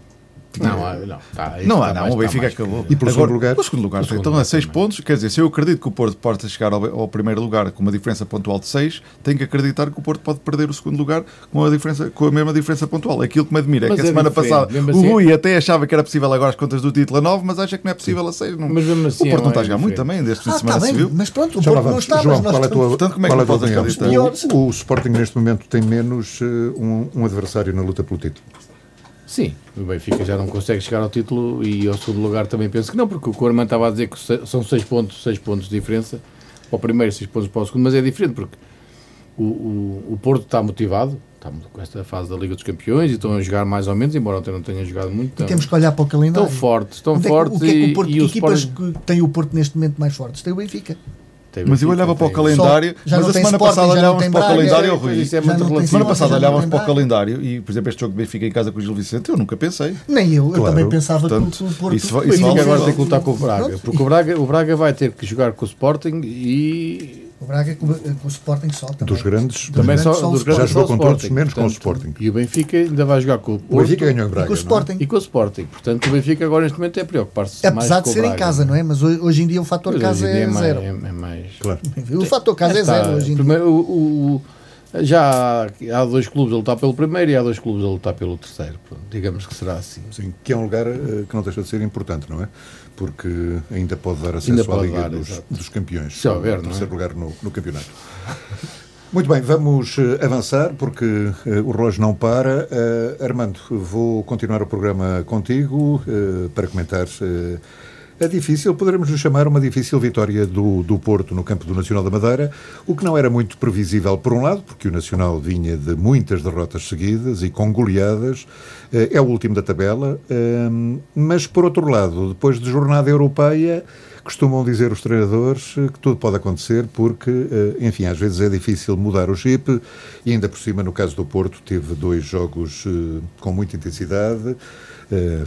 Não, há- não. Tá, isso não há, não, mais- o Benfica mais acabou. E pelo segundo lugar? O segundo lugar, O segundo estão lugar a 6 também. pontos. Quer dizer, se eu acredito que o Porto possa chegar ao, ao primeiro lugar com uma diferença pontual de 6, tenho que acreditar que o Porto pode perder o segundo lugar com a, diferença, com a mesma diferença pontual. Aquilo que me admira é Mas que a é semana diferente, passada mesmo o assim- Rui até achava que era possível agora as contas do título a 9, mas acha que não é possível a 6. Não. Mas mesmo assim o Porto é não está a jogar muito também, desde Ah, de semana se bem, viu. mas pronto, o Porto não está, João, mas nós qual é a tua, Portanto, como é que qual é podes acreditar? O, o Sporting neste momento tem menos eh, um, um adversário na luta pelo título. Sim, o Benfica já não consegue chegar ao título e ao segundo lugar também penso que não, porque o Corman estava a dizer que são 6 pontos, seis pontos de diferença para o primeiro, 6 pontos para o segundo, mas é diferente porque o, o, o Porto está motivado, está com esta fase da Liga dos Campeões e estão a jogar mais ou menos, embora ontem não tenham jogado muito. E Estão, temos que olhar para o calendário. estão fortes, estão é que- fortes o que é que e, o Porto, e que o equipas Sporting que tem o Porto neste momento mais fortes? Tem o Benfica. Tem Mas eu olhava para o calendário, já mas a semana Sporting, passada já não olhávamos tem para o calendário, Rui. isso é muito Semana relativo. Sporting, passada olhávamos para o calendário e, por exemplo, este jogo de Benfica em casa com o Gil Vicente, eu nunca pensei. Nem eu, eu Claro. também pensava Portanto, que o Porto. isso isso Benfica agora tem que lutar com o Braga, porque o Braga, o Braga vai ter que jogar com o Sporting e O Braga com, com o Sporting só também. Dos grandes, Dos também grandes só, só o dos Sporting. Já grandes jogou o com todos, menos com o portanto, Sporting. E o Benfica ainda vai jogar com o O Porto Benfica ganhou em E Braga. com o é? Sporting. e com o Sporting. Portanto, o Benfica agora neste momento é preocupar-se mais Apesar de ser o em Braga. casa, não é? Mas hoje, em dia o fator Pois, casa dia é mais- zero. É, é mais... Claro. O fator casa é zero hoje em dia. primeiro, o- o- o- já há, há dois clubes a lutar pelo primeiro e há dois clubes a lutar pelo terceiro. Pronto, digamos que será assim. Sim, que é um lugar eh, que não deixa de ser importante, não é? Porque ainda pode dar acesso Ainda à pode Liga dar, dos, dos Campeões. Se não é? terceiro lugar no, no campeonato. Muito bem, vamos eh, avançar porque eh, o relógio não para. Eh, Armando, vou continuar o programa contigo eh, para comentar a difícil, poderemos lhe chamar uma difícil vitória do, do Porto no campo do Nacional da Madeira, o que não era muito previsível por um lado, porque o Nacional vinha de muitas derrotas seguidas e com goleadas, eh, é o último da tabela, eh, mas por outro lado, depois de jornada europeia, costumam dizer os treinadores eh, que tudo pode acontecer porque, eh, enfim, às vezes é difícil mudar o chip e ainda por cima, no caso do Porto, teve dois jogos eh, com muita intensidade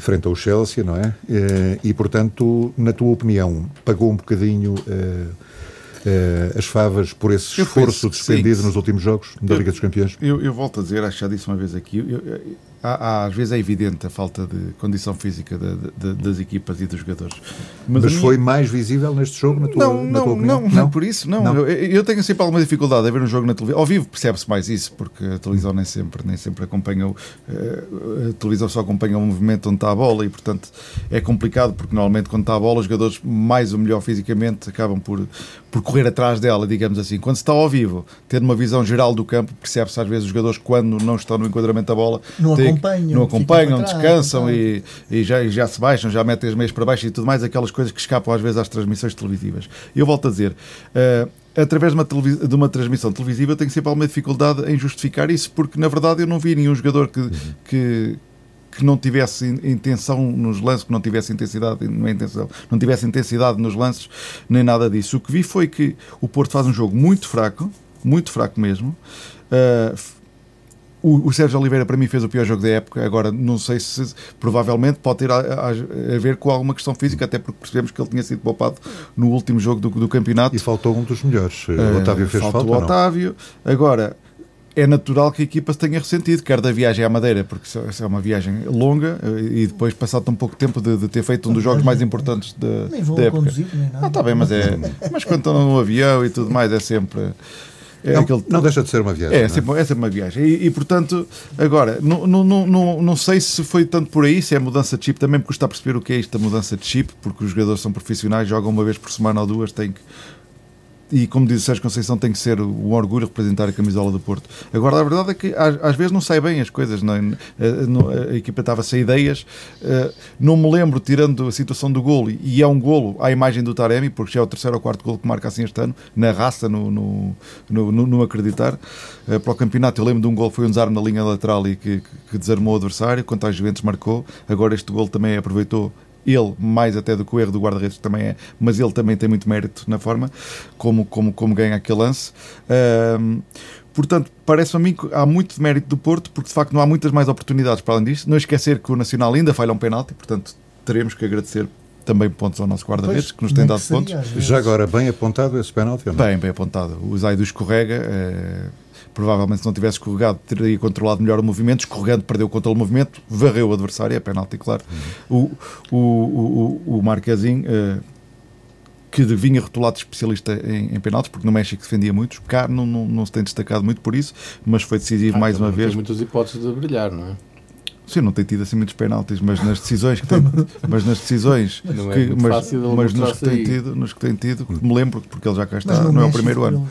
frente ao Chelsea, não é? E, portanto, na tua opinião, pagou um bocadinho as favas por esse esforço despendido nos últimos jogos da Liga dos Campeões? Eu, eu volto a dizer, acho que já disse uma vez aqui, eu- eu- há- há- às vezes é evidente a falta de condição física da- da- das equipas e dos jogadores. Mas, a minha- foi mais visível neste jogo, na tua, Não, na tua não, opinião? não, não, por isso, não. Não. Eu, eu tenho sempre alguma dificuldade a ver um jogo na televisão. Ao vivo percebe-se mais isso, porque a televisão nem sempre, nem sempre acompanha o, eh, a televisão só acompanha o movimento onde está a bola e, portanto, é complicado, porque normalmente quando está a bola, os jogadores mais ou melhor fisicamente acabam por, por correr atrás dela, digamos assim. Quando se está ao vivo, tendo uma visão geral do campo, percebe-se às vezes os jogadores quando não estão no enquadramento da bola Não têm- acompanham, não acompanham, trás, descansam para e, e já, e já se baixam, já metem as meias para baixo e tudo mais, aquelas coisas que escapam às vezes às transmissões televisivas. Eu volto a dizer, eh, através de uma, de uma, transmissão televisiva, tenho sempre alguma dificuldade em justificar isso, porque na verdade eu não vi nenhum jogador que, uhum. que, que não tivesse intenção nos lances, que não tivesse intensidade, não, é intenção, não tivesse intensidade nos lances, nem nada disso. O que vi foi que o Porto faz um jogo muito fraco, muito fraco mesmo. Uh, o, o, Sérgio Oliveira, para mim, fez o pior jogo da época. Agora, não sei se provavelmente pode ter a, a, a, ver com alguma questão física, até porque percebemos que ele tinha sido poupado no último jogo do, do campeonato. E faltou um dos melhores. O uh, Otávio fez falta. o Otávio. Agora, é natural que a equipa se tenha ressentido, quer da viagem à Madeira, porque é uma viagem longa eh, e depois passado tão pouco tempo de, de ter feito um dos jogos mais importantes da, nem vou da época. Conduzir, nem nada. Ah, está bem, mas é. Mas quando estão no avião e tudo mais, é sempre. É não, aquele... não, deixa de ser uma viagem. É, é? Sempre, é sempre uma viagem. E, e, portanto, agora, não, não, não, não sei se foi tanto por aí, se é mudança de chip. Também me custa perceber o que é esta mudança de chip, porque os jogadores são profissionais, jogam uma vez por semana ou duas, têm que e como diz o Sérgio Conceição, tem que ser um orgulho representar a camisola do Porto. Agora, a verdade é que às, às vezes não sai bem as coisas, não, é? a, a, equipa estava sem ideias. Eh, não me lembro, tirando a situação do golo, e é um golo à imagem do Taremi, porque já é o terceiro ou quarto golo que marca assim este ano, na raça, no, no, no, no acreditar. Eh, para o campeonato, eu lembro de um golo foi um desarme na linha lateral e que, que desarmou o adversário, quanto às Juventus marcou. Agora este golo também aproveitou ele mais até do que o erro do guarda-redes também é, mas ele também tem muito mérito na forma como, como, como ganha aquele lance. Um, portanto, parece-me a mim que há muito mérito do Porto, porque de facto não há muitas mais oportunidades para além disto. Não esquecer que o Nacional ainda falha um penalti, portanto teremos que agradecer também pontos ao nosso guarda-redes, que nos tem dado pontos. Já agora, bem apontado esse penalti? Bem, bem apontado. O Zaido escorrega. É provavelmente se não tivesse escorregado teria controlado melhor o movimento, escorregando perdeu o controle do movimento, varreu o adversário, é penalti, claro. Uhum. O, o, o, o Marquezinho, uh, que vinha rotulado de especialista em, em penaltis, porque no México defendia muitos, cá não, não, não, se tem destacado muito por isso, mas foi decisivo ah, mais uma vez. Tem muitas hipóteses de brilhar, não é? Sim, não tem tido assim muitos penaltis, mas nas decisões que tem, mas nas decisões não é que, mas, mas nos que tem tido, nos que tem tido, me lembro porque ele já cá está, não é o primeiro ano.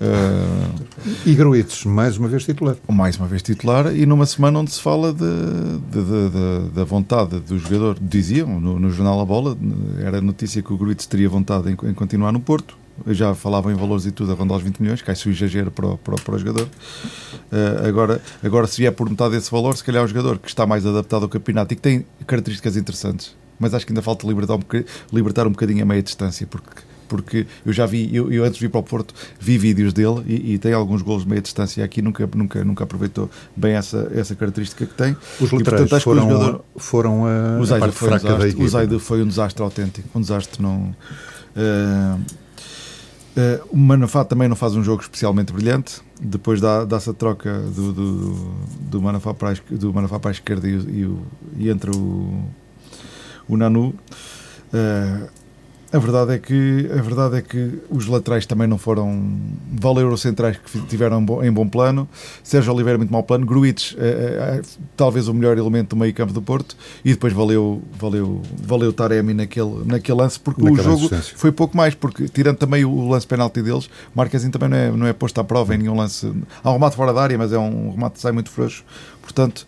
Uh, e Gruites, mais uma vez titular. Mais uma vez titular, e numa semana onde se fala de, de, de, da vontade do jogador, diziam no, no, jornal A Bola, era notícia que o Gruites teria vontade em, em continuar no Porto. já falavam em valores e tudo a rondar os 20 milhões, cai-se o exagero para o, para, para o jogador. Uh, agora, agora, se vier por metade desse valor, se calhar é um jogador que está mais adaptado ao campeonato e que tem características interessantes, mas acho que ainda falta libertar um, libertar um bocadinho a meia distância, porque porque eu já vi, eu, eu antes de vir para o Porto, vi vídeos dele e, e, tem alguns golos de meia distância aqui, nunca, nunca, nunca aproveitou bem essa, essa característica que tem. Os laterais foram, jogador, foram a, o Zaide foi, um desastre, o Zaide foi um desastre autêntico, um desastre não... Uh, Uh, o Manafá também não faz um jogo especialmente brilhante. Depois dá-se dá a troca do, do, do, Manafá para a, do Manafá para a esquerda e, e, e entre o, o Nanu. Uh, a verdade é que a verdade é que os laterais também não foram valeu os centrais que tiveram em bom plano. Sérgio Oliveira muito mau plano, Gruites é, é, talvez o melhor elemento do meio-campo do Porto e depois valeu valeu valeu Taremi naquele naquele lance porque Naquela o jogo foi pouco mais porque tirando também o lance penalti deles, Marquezinho também não é não é posto à prova em nenhum lance. Há um remate fora da área, mas é um remate que sai muito frouxo. Portanto,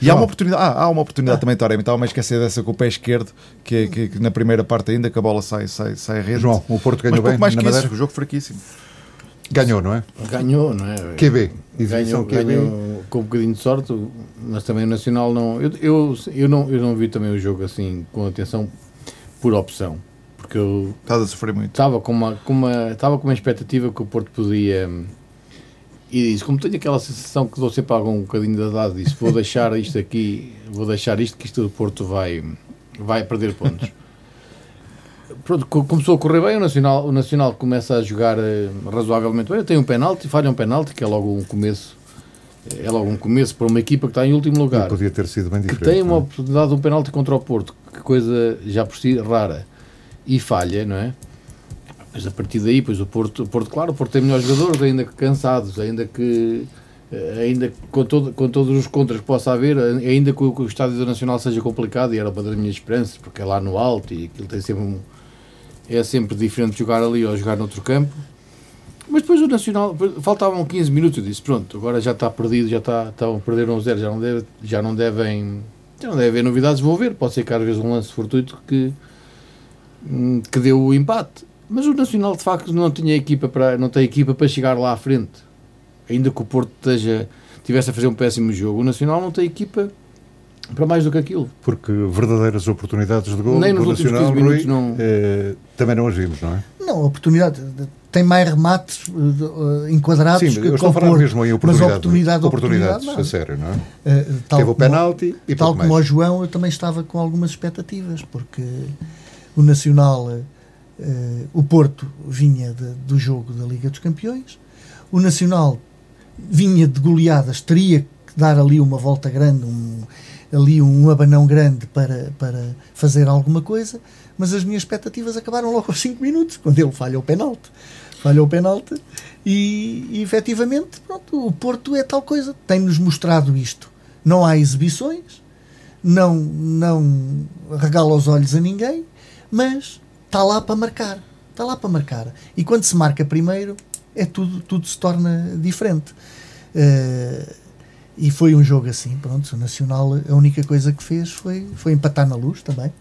e há uma oportunidade, ah, há uma oportunidade ah. também, Taremi, estava a esquecer dessa com o pé esquerdo, que, que, que, na primeira parte ainda que a bola sai, sai, sai a rede. João, o Porto ganhou Mas bem mais que isso, o jogo fraquíssimo. Ganhou, não é? Ganhou, não é? QB. Ganhou, QB. ganhou com um bocadinho de sorte, mas também o Nacional não eu, eu, eu não. eu não vi também o jogo assim com atenção por opção. Porque eu. Estás a sofrer muito. Estava com uma, com uma, estava com uma expectativa que o Porto podia e diz, como tenho aquela sensação que dou sempre algum bocadinho da idade, disse, vou deixar isto aqui, vou deixar isto, que isto do Porto vai, vai perder pontos. Pronto, começou a correr bem, o Nacional, o Nacional começa a jogar eh, razoavelmente bem, tem um penalti, falha um penalti, que é logo um começo, é logo um começo para uma equipa que está em último lugar. podia ter sido bem diferente. Que tem uma é? oportunidade de um penalti contra o Porto, que coisa já por si rara, e falha, não é? Mas a partir daí, pois o Porto, o Porto claro, o Porto tem melhores jogadores, ainda que cansados, ainda que eh, ainda com, todo, com todos os contras que possa haver, ainda que o, que o Estádio Nacional seja complicado, e era uma das minhas esperanças, porque é lá no alto e aquilo tem sempre um, é sempre diferente jogar ali ou jogar noutro campo. Mas depois o Nacional, faltavam 15 minutos, eu disse, pronto, agora já está perdido, já está, estão a perder 1-0, já não, deve, já não devem já não deve haver novidades, vou ver, pode ser que às vezes um lance fortuito que, hum, que deu o empate Mas o Nacional de facto não tinha equipa para não tem equipa para chegar lá à frente. Ainda que o Porto esteja, tivesse a fazer um péssimo jogo, o Nacional não tem equipa para mais do que aquilo. Porque verdadeiras oportunidades de gol Nem nos do últimos Nacional 15 minutos Rui, não- eh, também não agimos, não é? Não, a oportunidade. Tem mais remates eh, enquadrados Sim, que eu com estou a falar mesmo em Mas oportunidade, oportunidade, oportunidades, oportunidade, a sério, não é? Tal Teve o como- penalti e Tal como mais. o João, eu também estava com algumas expectativas, porque o Nacional, eh, o Porto vinha de- do jogo da Liga dos Campeões, o Nacional vinha de goleadas, teria que dar ali uma volta grande, um, ali um abanão grande para, para fazer alguma coisa, mas as minhas expectativas acabaram logo aos 5 minutos, quando ele falha o penalti. Falha o penalti e, e efetivamente pronto, o Porto é tal coisa, tem-nos mostrado isto. Não há exibições, não, não regala os olhos a ninguém, mas está lá para marcar. Está lá para marcar. E quando se marca primeiro, é tudo, tudo se torna diferente. Eh, e foi um jogo assim, pronto, o Nacional, a única coisa que fez foi, foi empatar na luz também.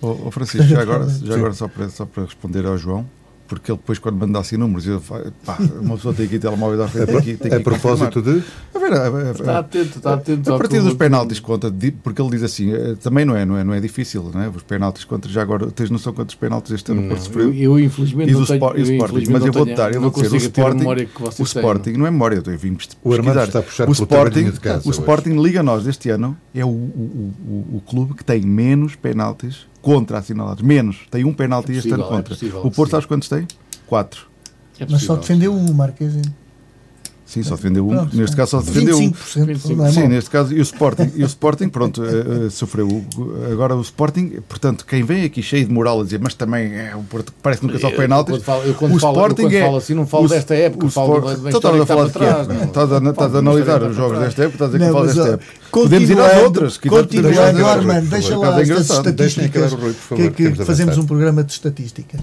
Ô, ô Francisco, já agora, já agora só, para, só para responder ao João, porque ele depois quando manda assim números, eu, pá, uma pessoa tem aqui telemóvel à frente, tem que, tem que A propósito de. A ver, a- a- Está atento, está atento. a partir dos penaltis conta, porque ele diz assim, eh, também não é, não é, não é difícil, não é? Os penaltis contra, já agora, tens noção quantos penaltis este ano Porto sofreu? eu, eu infelizmente E do não tenho, e Sporting, mas eu não vou tenho- dar, eu vou dizer, o Sporting, o. Sporting não é memória, eu vim O Armando está a puxar o Sporting, de casa o. Sporting Liga Nós deste ano é o, o, o, o clube que tem menos penaltis contra assinalados. Menos. Tem um penalti É este ano possível, é contra. possível, o Porto, sim. sabes quantos tem? Quatro. É Mas só possível. defendeu um, Marquês. Sim, só defendeu um. Pronto, neste caso só defendeu um. 25%. não é Sim, neste caso, e o Sporting, e o Sporting pronto, eh, sofreu. O- Agora o Sporting, portanto, quem vem aqui cheio de moral a dizer, mas também é o Porto que parece que nunca só penaltis. Eu, quando falo, eu quando o falo, Sporting eu quando é- falo assim, não falo o- desta época, o falo Sport- da, da Então história estás a falar de trás. época? não. Estás a, estás a Falo analisar os jogos desta época, estás a dizer que mas, desta época. Podemos ir às outras. Continuando. Armando, deixa lá estas acabar estatísticas. o que, fazemos um programa de estatísticas.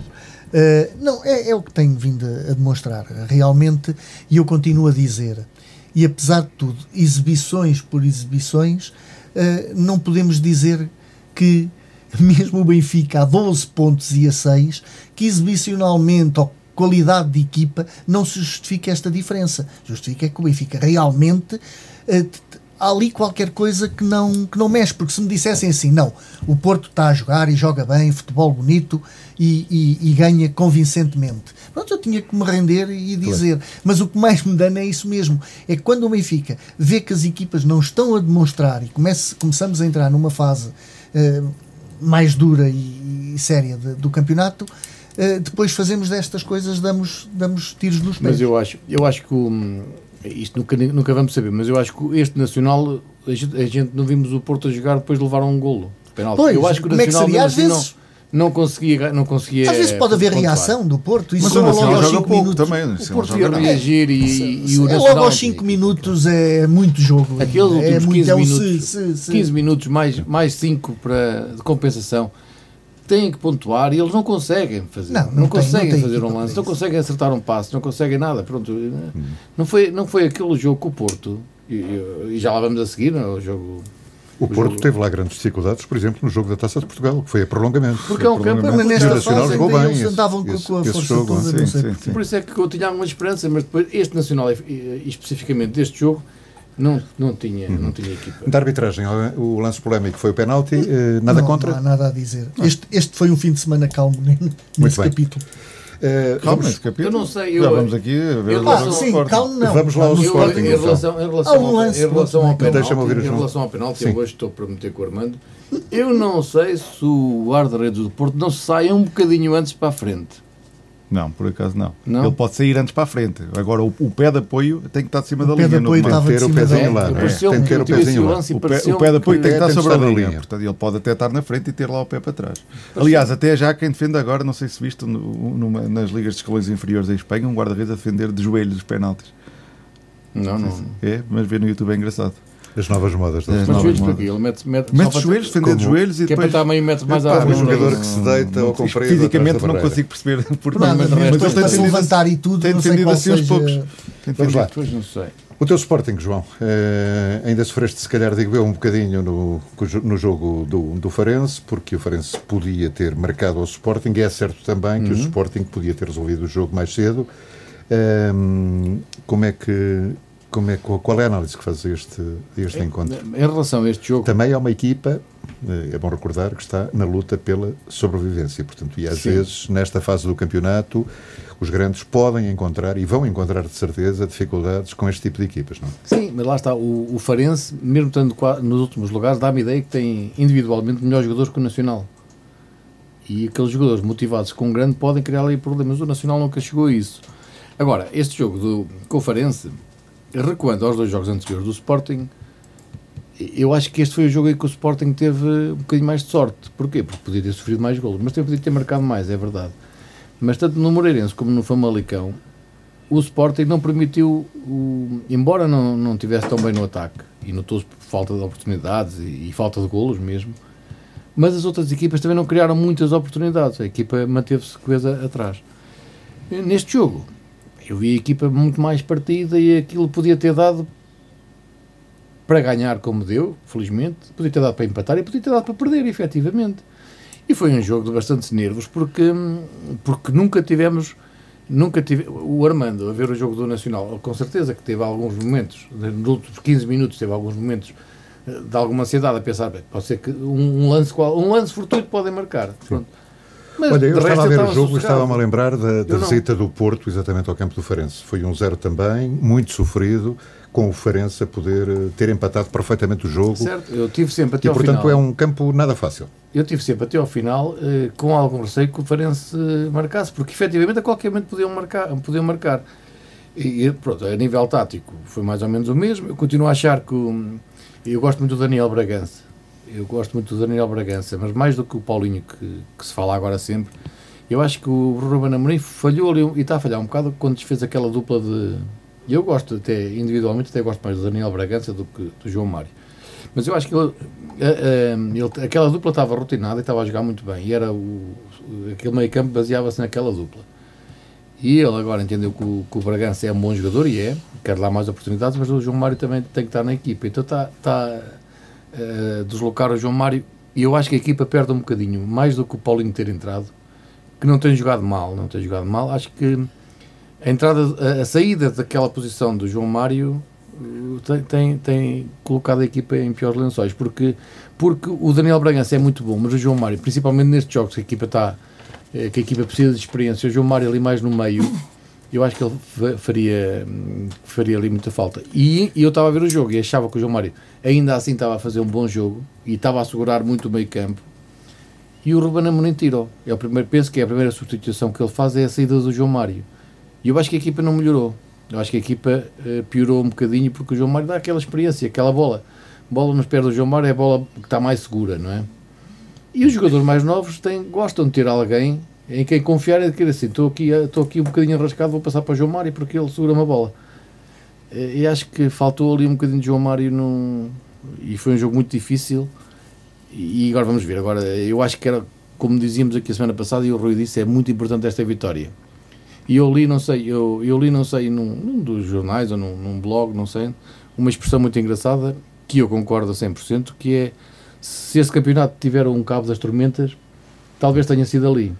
Uh, não, é, é o que tenho vindo a, a demonstrar, realmente, e eu continuo a dizer. E apesar de tudo, exibições por exibições, uh, não podemos dizer que, mesmo o Benfica a 12 pontos e a 6, que exibicionalmente ou qualidade de equipa não se justifica esta diferença. Justifica que o Benfica realmente uh, há ali qualquer coisa que não, que não mexe, porque se me dissessem assim, não, o Porto está a jogar e joga bem, futebol bonito e, e- e ganha convincentemente. Pronto, eu tinha que me render e dizer. Mas o que mais me dana é isso mesmo. É que quando o Benfica vê que as equipas não estão a demonstrar e comece, começamos a entrar numa fase eh, mais dura e, e séria de- do campeonato, eh, depois fazemos destas coisas, damos, damos tiros nos pés. Mas eu acho, eu acho que o- isto nunca, nunca vamos saber, mas eu acho que este Nacional, a gente, a gente não vimos o Porto a jogar depois de levar um golo. penalti. Pois, eu acho que o como é que Nacional seria? Às mesmo assim vezes- não, não conseguia, não conseguia Às vezes pode haver pontuar. reação do Porto, isso Mas o logo Nacional aos joga 5 pouco minutos. também. O Nacional Porto ia reagir e, e o é Nacional. logo aos 5 minutos é muito jogo. Aqueles é últimos muito 15 é o minutos, se, se, se. 15 minutos mais, mais 5 para, de compensação têm que pontuar e eles não conseguem fazer. Não, Não, não tem- conseguem não fazer um lance, não conseguem acertar um passo, não conseguem nada. Pronto, não, foi, não foi aquele jogo que o Porto, e, e- já lá vamos a seguir, não é? o jogo. O Porto jogo- teve lá grandes dificuldades, por exemplo, no jogo da Taça de Portugal, que foi a prolongamento. Porque é um campo Mas E o nesta Nacional fase jogou ainda bem eles andavam com, esse- com a força jogo, toda, sim, não sei sim, sim. Por isso é que eu tinha alguma esperança, mas depois este Nacional, e- e- especificamente deste jogo, não, não, tinha, Uhum. não tinha equipa. Da arbitragem, o lance polémico foi o penalti, eh, nada não, contra. Não há nada a dizer. Este, este foi um fim de semana calmo né, nesse bem. capítulo. Eh, Calma, vamos- esse capítulo. Eu não sei, eu- Já vamos aqui a ver o Ah, sim, calmo não. Vamos lá ao Eu, Sporting, em então. relação, em relação, Há um ao, lance, em relação ao penalti, Deixa-me ouvir o em relação ao penalti, eu hoje estou para meter com o Armando. Eu não sei se o guarda-redes do Porto não sai um bocadinho antes para a frente. Não, por acaso não. Não? Ele pode sair antes para a frente. Agora o, o pé de apoio tem que estar de cima O da pé de linha. apoio comando. estava de Ter o pezinho lá, é? Tem que ter o esse pezinho lá. O pé, o pé de apoio tem que é, estar sobre a linha. linha. Portanto, ele pode até estar na frente e ter lá o pé para trás. Aliás, até já quem defende agora, não sei se viste numa- nas ligas de escalões inferiores em Espanha, um guarda-redes a defender de joelhos os penaltis. Não, não. É, mas ver no YouTube é engraçado. As novas modas. As Mas novas joelhos modas. para quê? Ele mete, mete, os joelhos, defender de Como? joelhos e Que é para depois. estar meio metro mais à Epá, um frente. jogador que se deita ao comprido Fisicamente não consigo perceber. Porque mas mas resto- depois tem para se levantar e tudo, tem não sei qual assim aos seja... poucos. Tem Vamos lá. Pois não sei. O teu Sporting, João, eh, ainda sofreste, se calhar, digo eu, um bocadinho no, no jogo do, do Farense, porque o Farense podia ter marcado ao Sporting, e é certo também que o Sporting podia ter resolvido o jogo mais cedo. Ehm, como é que, como é, qual é a análise que fazes a este, este encontro? Em relação a este jogo, Também é uma equipa, eh, é bom recordar, que está na luta pela sobrevivência. Portanto, e às Sim. vezes, nesta fase do campeonato, os grandes podem encontrar, e vão encontrar de certeza, dificuldades com este tipo de equipas, não é? sim, mas lá está, o, o Farense, mesmo estando nos últimos lugares, dá-me ideia que tem individualmente melhores jogadores que o Nacional. E aqueles jogadores motivados com um grande podem criar ali problemas. O Nacional nunca chegou a isso. Agora, este jogo do, com o Farense, recuando aos dois jogos anteriores do Sporting, eu acho que este foi o jogo em que o Sporting teve um bocadinho mais de sorte. Porquê? Porque podia ter sofrido mais golos, mas podia ter marcado mais, é verdade. Mas tanto no Moreirense como no Famalicão, o Sporting não permitiu, o, embora não, não tivesse tão bem no ataque, e notou-se falta de oportunidades e, e falta de golos mesmo, mas as outras equipas também não criaram muitas oportunidades. A equipa manteve-se coisa atrás. Neste jogo, eu vi a equipa muito mais partida e aquilo podia ter dado para ganhar como deu, felizmente, podia ter dado para empatar e podia ter dado para perder, efetivamente. E foi um jogo de bastantes nervos porque, porque nunca tivemos nunca tive o Armando a ver o jogo do Nacional, com certeza que teve alguns momentos, nos últimos 15 minutos teve alguns momentos eh, de alguma ansiedade a pensar, bem, pode ser que um, lance um lance fortuito podem marcar. Pronto. Mas, Olha, eu estava a ver o jogo e estava-me a lembrar da, da visita do Porto exatamente ao campo do Farense. Foi um zero também, muito sofrido, com o Farense a poder eh, ter empatado perfeitamente o jogo. Certo, eu tive sempre até E, ao portanto, final. é um campo nada fácil. eu tive sempre até ao final eh, com algum receio que o Farense eh, marcasse, porque efetivamente a qualquer momento podiam marcar. Podiam marcar. E, pronto, a nível tático foi mais ou menos o mesmo. Eu continuo a achar que. eu gosto muito do Daniel Bragança. Eu gosto muito do Daniel Bragança, mas mais do que o Paulinho, que, que se fala agora sempre, eu acho que o Ruben Amorim falhou ali, e está a falhar um bocado quando desfez aquela dupla de. Eu gosto até, individualmente, até gosto mais do Daniel Bragança do que do João Mário. Mas eu acho que ele, a- a- ele- aquela dupla estava rotinada e estava a jogar muito bem. E era o, aquele meio campo baseava-se naquela dupla. E ele agora entendeu que o, que o Bragança é um bom jogador e é, quer dar mais oportunidades, mas o João Mário também tem que estar na equipa. Então está, está a deslocar o João Mário e eu acho que a equipa perde um bocadinho, mais do que o Paulinho ter entrado, que não tem jogado mal, não tem jogado mal. Acho que a entrada, a, a saída daquela posição do João Mário uh, tem, tem, tem colocado a equipa em piores lençóis, porque, porque o Daniel Bragança é muito bom, mas o João Mário, principalmente nestes jogos que a equipa está, eh, que a equipa precisa de experiência, o João Mário ali mais no meio, eu acho que ele fa- faria, faria ali muita falta. E, e eu estava a ver o jogo e achava que o João Mário ainda assim estava a fazer um bom jogo e estava a assegurar muito o meio campo. E o Ruben Amorim tirou. É o primeiro, penso que é a primeira substituição que ele faz é a saída do João Mário. E eu acho que a equipa não melhorou. Eu acho que a equipa eh, piorou um bocadinho porque o João Mário dá aquela experiência, aquela bola. Bola nos pés do João Mário é a bola que está mais segura, não é? E os jogadores mais novos têm, gostam de ter alguém em quem confiar e de querer assim, estou aqui, estou aqui um bocadinho arrascado, vou passar para o João Mário porque ele segura uma bola. E acho que faltou ali um bocadinho de João Mário num... e foi um jogo muito difícil. E agora vamos ver. Agora, eu acho que era, como dizíamos aqui a semana passada, e o Rui disse, é muito importante esta vitória. E eu li, não sei, eu, eu li, não sei, num, num dos jornais ou num, num blog, não sei, uma expressão muito engraçada, que eu concordo a 100%, que é, se esse campeonato tiver um cabo das tormentas, talvez tenha sido ali.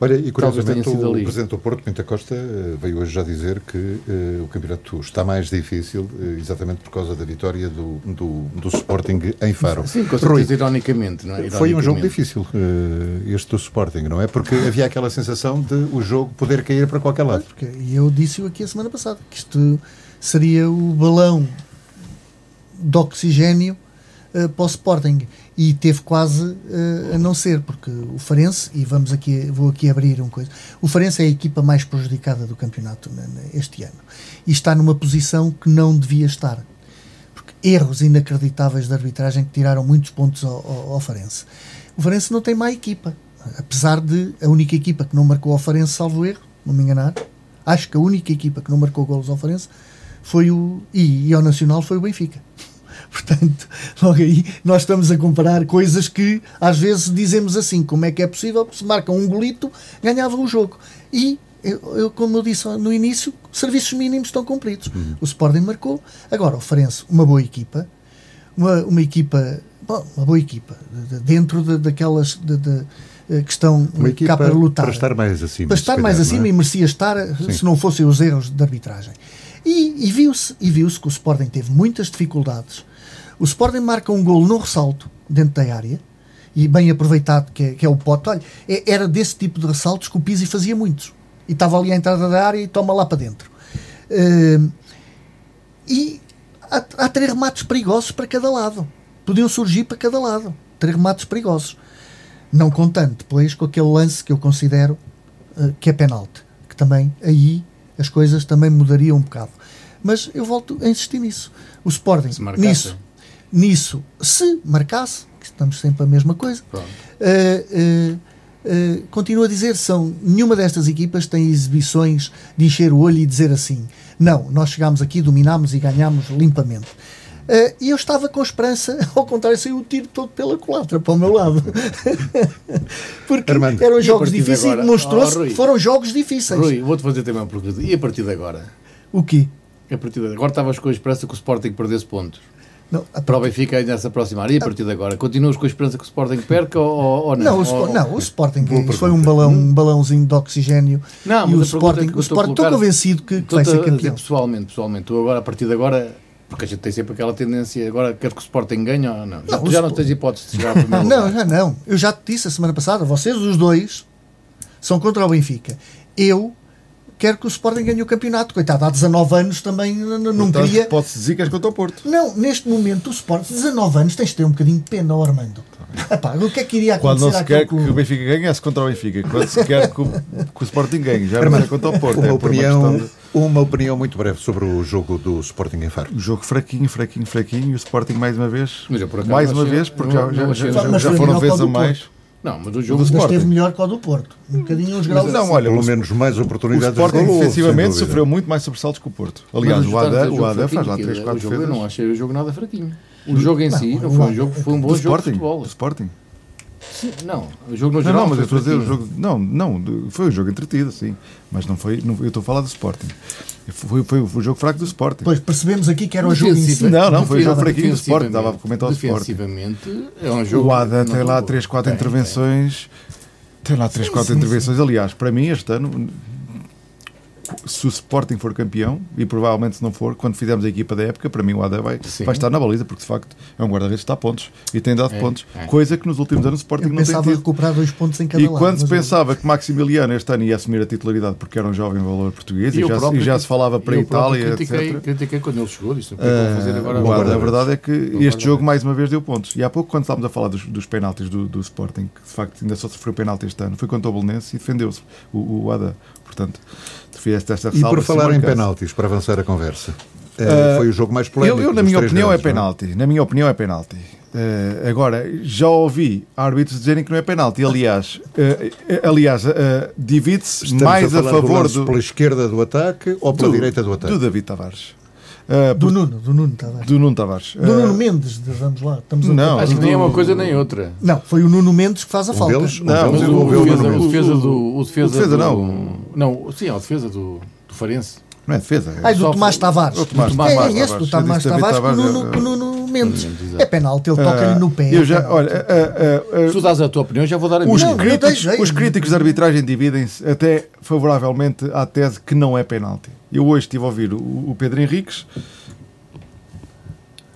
Olha, e curiosamente o ali. Presidente do Porto, Pinta Costa, eh, veio hoje já dizer que eh, o campeonato está mais difícil eh, exatamente por causa da vitória do, do, do Sporting em Faro. Sim, com certeza, ironicamente. Não é? foi um jogo Ironicamente. difícil eh, este do Sporting, não é? Porque havia aquela sensação de o jogo poder cair para qualquer lado. Porque, e eu disse-o aqui a semana passada, que isto seria o balão de oxigênio para o Sporting e teve quase eh, a não ser, porque o Farense, e vamos aqui, vou aqui abrir uma coisa, o Farense é a equipa mais prejudicada do campeonato este ano e está numa posição que não devia estar. Porque erros inacreditáveis de arbitragem que tiraram muitos pontos ao, ao, ao Farense. O Farense não tem má equipa, apesar de a única equipa que não marcou ao Farense, salvo erro, não me enganar, acho que a única equipa que não marcou golos ao Farense foi o. E, e ao Nacional foi o Benfica. Portanto, logo aí nós estamos a comparar coisas que às vezes dizemos assim: como é que é possível? Se marca um golito, ganhava o jogo. E eu, eu, como eu disse no início, serviços mínimos estão cumpridos. Uhum. O Sporting marcou. Agora, o Farense, uma boa equipa, uma, uma equipa, bom, uma boa equipa, dentro de, daquelas de, de, eh, que estão cá para lutar. Para estar mais acima. Para estar calhar, mais acima é? e merecia estar Sim. se não fossem os erros de arbitragem. E, e viu-se e viu que o Sporting teve muitas dificuldades. O Sporting marca um gol no ressalto, dentro da área, e bem aproveitado, que é, que é o pote. Olha, é, era desse tipo de ressaltos que o Pizzi fazia muitos. E estava ali à entrada da área e toma lá para dentro. Uh, e há, há três remates perigosos para cada lado. Podiam surgir para cada lado. Três remates perigosos. Não contando depois com aquele lance que eu considero uh, que é penalti. Que também aí as coisas também mudariam um bocado. Mas eu volto a insistir nisso. O Sporting, nisso, nisso, se marcasse, que estamos sempre a mesma coisa, uh, uh, uh, continuo a dizer, são, nenhuma destas equipas tem exibições de encher o olho e dizer assim, não, nós chegámos aqui, dominámos e ganhámos limpamente. Uh, e eu estava com esperança, ao contrário, saiu o tiro todo pela culatra para o meu lado. Porque Armando, eram jogos difíceis e demonstrou-se oh, que foram jogos difíceis. Rui, vou-te fazer também uma pergunta. E a partir de agora? O quê? A partir de agora estavas com a esperança que o Sporting perdesse pontos. Não, a para o Benfica ainda se aproximar. E a partir de agora? Continuas com a esperança que o Sporting perca ou, ou não? Não, o, ou, não, o Sporting foi um, balão, um balãozinho de oxigênio. Não, e o Sporting, o Sporting estou convencido que, que vai ser campeão. Pessoalmente, pessoalmente, tu agora, a partir de agora, porque a gente tem sempre aquela tendência, agora quer que o Sporting ganhe ou não? não já, já não tens hipótese de chegar ao primeiro Não, já não. Eu já te disse a semana passada, vocês os dois são contra o Benfica. Eu quero que o Sporting ganhe o campeonato. Coitado, há 19 anos também não Portanto, queria. Pode-se dizer que és contra o Porto. Não, neste momento o Sporting, 19 anos, tens de ter um bocadinho de pena, oh Armando. Epá, o que é que iria acontecer Quando não se quer que o Benfica ganhe, é-se contra o Benfica. Quando se quer que o, que o Sporting ganhe, já não é contra o Porto. Uma, é opinião, uma, de... uma opinião muito breve sobre o jogo do Sporting em Faro. O jogo fraquinho, fraquinho, fraquinho. E o Sporting mais uma vez. mais uma vez, porque já, já, já, já foram vezes a mais. Não, mas o jogo do esteve melhor que o do Porto. Um bocadinho uns graus. Não, olha, pelo menos mais oportunidades. O Sporting defensivamente sofreu muito mais sobressaltos que o Porto. Aliás, o Ada, o Ada faz lá 3, 4 defesas. Eu não achei o jogo nada fraquinho. O jogo em si não foi um jogo, foi um bom jogo de futebol. Do Sporting. Sim, não, o jogo no geral. Não, mas eu estou a dizer, o jogo. Não, não, foi um jogo entretido, sim. Mas não foi. Não, eu estou a falar do Sporting. Foi, foi, foi o jogo fraco do Sporting. Pois percebemos aqui que era o jogo em si. Não, não, foi o jogo fraquinho do Sporting. Estava a comentar o Sporting. Defensivamente, é um jogo. O Ada tem lá 3, 4 intervenções. Tem lá 3, 4 intervenções. Aliás, para mim, este ano, se o Sporting for campeão, e provavelmente se não for, quando fizermos a equipa da época, para mim o Ada vai, vai estar na baliza, porque de facto é um guarda-redes que está a pontos e tem dado é, pontos, é. coisa que nos últimos anos o Sporting Eu não tem tido. recuperar dois pontos em cada e lado. Quando se pensava que Maximiliano este ano ia assumir a titularidade porque era um jovem valor português e, e, já, e já, se falava para a Itália, critiquei, etc. Critiquei quando ele chegou, disse, uh, fazer agora o a verdade é que este jogo mais uma vez deu pontos. E há pouco quando estávamos a falar dos, dos penaltis do, do Sporting, que de facto ainda só sofreu penalti este ano, foi contra o Belenense e defendeu-se o, o Ada. Portanto, fizeste esta E por falar em penaltis, para avançar a conversa, uh, foi o jogo mais polémico. Eu, eu na minha opinião, grandes, é penalti. Na minha opinião, é penalti. Uh, agora, já ouvi árbitros dizerem que não é penalti. Aliás, uh, aliás divide-se mais a, a favor do. pela esquerda do ataque ou pela do, direita do ataque? Do David Tavares. Uh, do Nuno, do Nuno Tavares. Do Nuno Tavares. Do Nuno Mendes, vamos lá. Estamos não, acho que nem é uma coisa nem outra. Não, foi o Nuno Mendes que faz a um falta. Deles, não, mas o, o, defesa, o defesa do. O defesa, o defesa do, não. Não, sim, é o defesa do, do Farense. Não é defesa. É. Ah, do Tomás Tavares. O Tomás, Tomás, é, é esse, do Tomás Tavares com o Nuno, Nuno Mendes. É penalti, ele toca-lhe no pé. Eu já, olha, uh, uh, Se tu dás a tua opinião, já vou dar a minha. Os, críticos, os críticos de arbitragem dividem-se até favoravelmente à tese que não é penalti. Eu hoje estive a ouvir o, o Pedro Henriques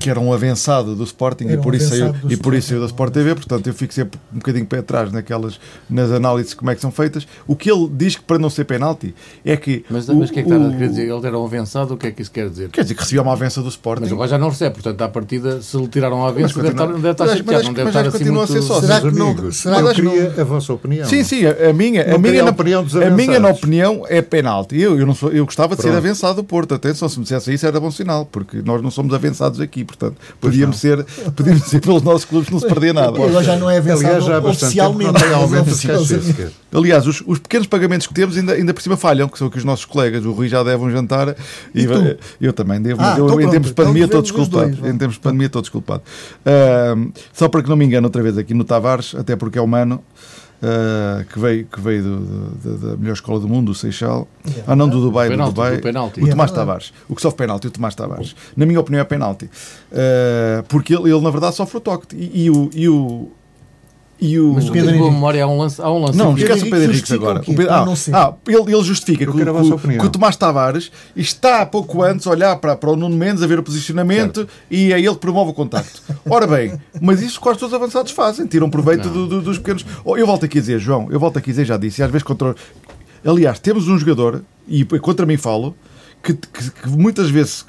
que era um avançado do Sporting e por, isso saiu, e por isso saiu da Sport TV, portanto eu fico sempre um bocadinho pé atrás naquelas, nas análises como é que são feitas. O que ele diz que para não ser penalti é que. Mas o que é que está a querer dizer? Ele era um avançado, o que é que isso quer dizer? Quer dizer que recebia uma avança do Sporting. Mas agora já não recebe, portanto, à partida, se lhe tiraram a avança, deve estar, deve estar chateado, não deve estar assim muito... a ser sócio. Será que não, será eu queria a vossa opinião. Sim, sim, a minha, a minha, na, opinião a minha na opinião é penalti. Eu, eu, não sou, eu gostava de ser avançado do Porto, atenção, se me dissesse isso era bom sinal, porque nós não somos avançados aqui, portanto, podíamos ser, podíamos ser pelos nossos clubes, não se perdia nada. E agora já não é avançado Aliás, já há bastante tempo que oficialmente. Aliás, os, os pequenos pagamentos que temos ainda, ainda por cima falham, que são que os nossos colegas, o Rui já deve um jantar E vai- eu também devo, Ah, eu, em tempos de pandemia estou desculpado. dois, em tempos de pandemia estou desculpado. Ahm, só para que não me engane outra vez aqui no Tavares, até porque é humano. Ah, que veio, que veio do- do- da- melhor escola do mundo, do Seixal. É Ah, não, do Dubai, do Penalti, Dubai. penalti. O É Tomás verdade. Tavares. O que sofre penalti, o Tomás Tavares. Na minha opinião, é penalti. Ah, porque ele, ele, na verdade, sofre o toque. E, e o. E o e o Mas tu Pedro Henrique. memória, há um lance. Há um lance não, esquece o Pedro Henrique justifica agora. o? O Pedro- Para ah, ah, ele, ele justifica que, o- que o- que o Tomás Tavares está pouco antes a olhar para, para o Nuno Mendes, a ver o posicionamento e é ele que promove o contacto. Ora bem, mas isso quase todos os avançados fazem, tiram proveito do- do- dos pequenos. Oh, eu volto aqui a dizer, João, eu volto aqui a dizer, já disse, e às vezes contra. Aliás, temos um jogador, e contra mim falo, que, que- que muitas vezes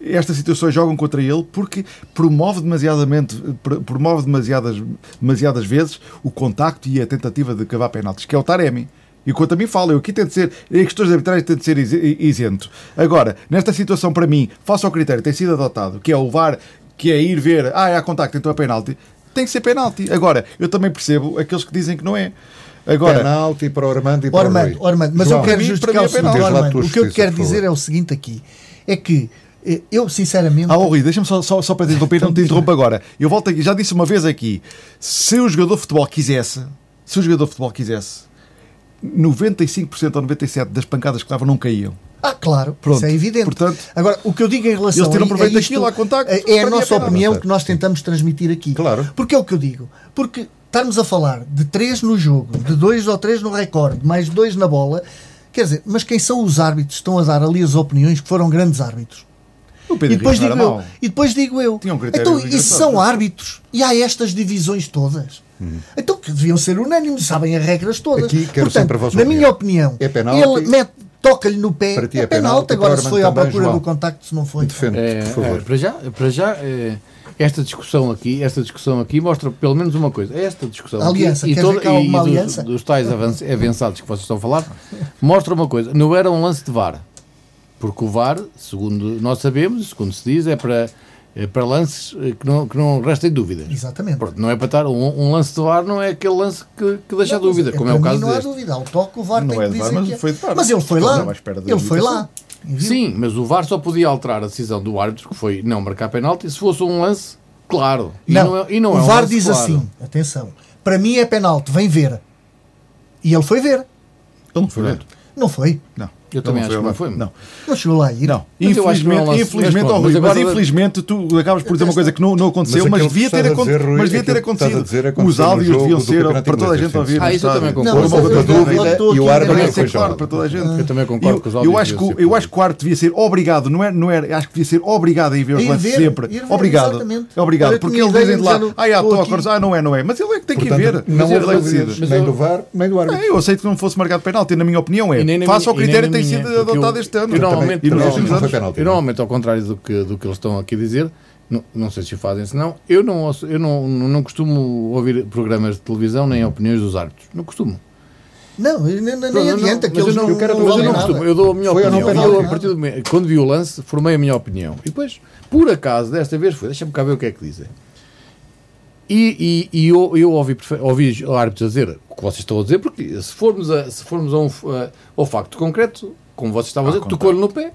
estas situações jogam contra ele porque promove demasiadamente pr- promove demasiadas, demasiadas vezes o contacto e a tentativa de cavar penaltis, que é o Taremi. E quanto a mim falo, eu aqui tento ser, em questões de arbitragem tento ser ise- isento. Agora, nesta situação, para mim, face ao critério que tem sido adotado, que é o VAR, que é ir ver, ah, é há contacto, então é penalti, tem que ser penalti. Agora, eu também percebo aqueles que dizem que não é. Agora, Penalti para o Armando e para o Rui. Ormando, mas João, eu quero justificar mim o seguinte, a o que eu quero dizer é o seguinte aqui, é que eh, eu sinceramente... Ah, oh, Rui, deixa-me só, só, só para te interromper, não te interrompo agora. Eu volto aqui, já disse uma vez aqui: se o jogador de futebol quisesse, se o jogador de futebol quisesse, 95% ou 97% das pancadas que davam não caíam. Ah, claro, Pronto. isso é evidente. Portanto, Agora, o que eu digo em relação eles tiram a- a isto, daquilo, há contacto, é- é a é nossa penal. opinião que nós tentamos transmitir aqui. Claro. Porque é o que eu digo. Porque estarmos a falar de três no jogo, de dois ou três no recorde, mais dois na bola, quer dizer, mas quem são os árbitros que estão a dar ali as opiniões que foram grandes árbitros? o Pedro E depois, digo eu, e depois digo eu, Tinha um critério então isso são árbitros e há estas divisões todas. Então que deviam ser unânimes, sabem as regras todas. Aqui quero Portanto, sempre a vossa na opinião. minha opinião, É penalti? ele mete, toca-lhe no pé, Para ti é, é penalti, penalti, agora se foi à procura João. do contacto, se não foi. Defende, É, por favor. é, para já, para já é, esta discussão aqui, esta discussão aqui mostra pelo menos uma coisa. Esta discussão aqui, Aliança, e, dizer que há e dos, aliança? dos tais avanç- avançados que vocês estão a falar, mostra uma coisa. Não era um lance de VAR. Porque o VAR, segundo nós sabemos, segundo se diz, é para, é para lances eh, que não, que não restem dúvidas. Exatamente. Pronto, não é para estar. Um, um lance de VAR não é aquele lance que, que deixa Não, dúvida, como é para o mim caso não há dúvida. Ao toque, o VAR Não tem é que de dizer VAR, mas que é. foi de VAR. Mas ele foi lá. Ele foi lá. Sim, mas o VAR só podia alterar a decisão do árbitro, que foi não marcar penalti, se fosse um lance claro. E Não, é, e não o é um VAR lance diz claro. assim, atenção, para mim é penalti, vem ver. E ele foi ver. Ele não foi ver. Não foi. Não. Eu também Ele acho que não foi. Não. Não chegou lá a ir. Não, Mas eu é infelizmente, lance- infelizmente, mas Rui, mas mas, agora- infelizmente tu acabas por dizer uma coisa que não, não aconteceu, Mas mas, devia ter, acon- dizer, Rui, mas devia ter acontecido. dizer aconteceu Os áudios deviam ser para toda a gente ouvir. Ah, isso eu também concordo. mas Por uma eu- eu- eu dúvida estou e o árbitro Devia ser claro para toda a gente. Eu também concordo eu, que os eu áudios acho que, eu acho que o árbitro devia ser obrigado, não é, não é, acho que devia ser obrigado a ir ver os lances sempre. obrigado. exatamente. É obrigado, porque eles dizem de lá, ah, há aqui. ah, não é, não é. Mas ele é que tem que ir ver. não Mas ele dúvidas. Mas nem eu- do VAR, nem do árbitro. É, eu aceito que não fosse marcado penalti, na minha opinião é. Faça o critério e nem tem sido adotado eu- este ano. eu normalmente- E. Eu normalmente, ao contrário do que, do que eles estão aqui a dizer, não, não sei se o fazem, se não, eu não, ouço- eu não, não, costumo ouvir programas de televisão nem opiniões dos árbitros. Não costumo. Não, nem, nem Pronto, não- adianta que mas eles eu não, não, quero- não mas eu não nada. costumo. Eu dou a minha Foi opinião. Eu, a partir do momento- quando vi o lance, formei a minha opinião. E depois, por acaso, desta vez foi, deixa-me cá ver o que é que dizem. E, e, e eu, eu ouvi, ouvi árbitros a dizer o que vocês estão a dizer, porque se formos, a, se formos a um, a- ao facto concreto, como vocês estavam a dizer, tocou-lhe no pé,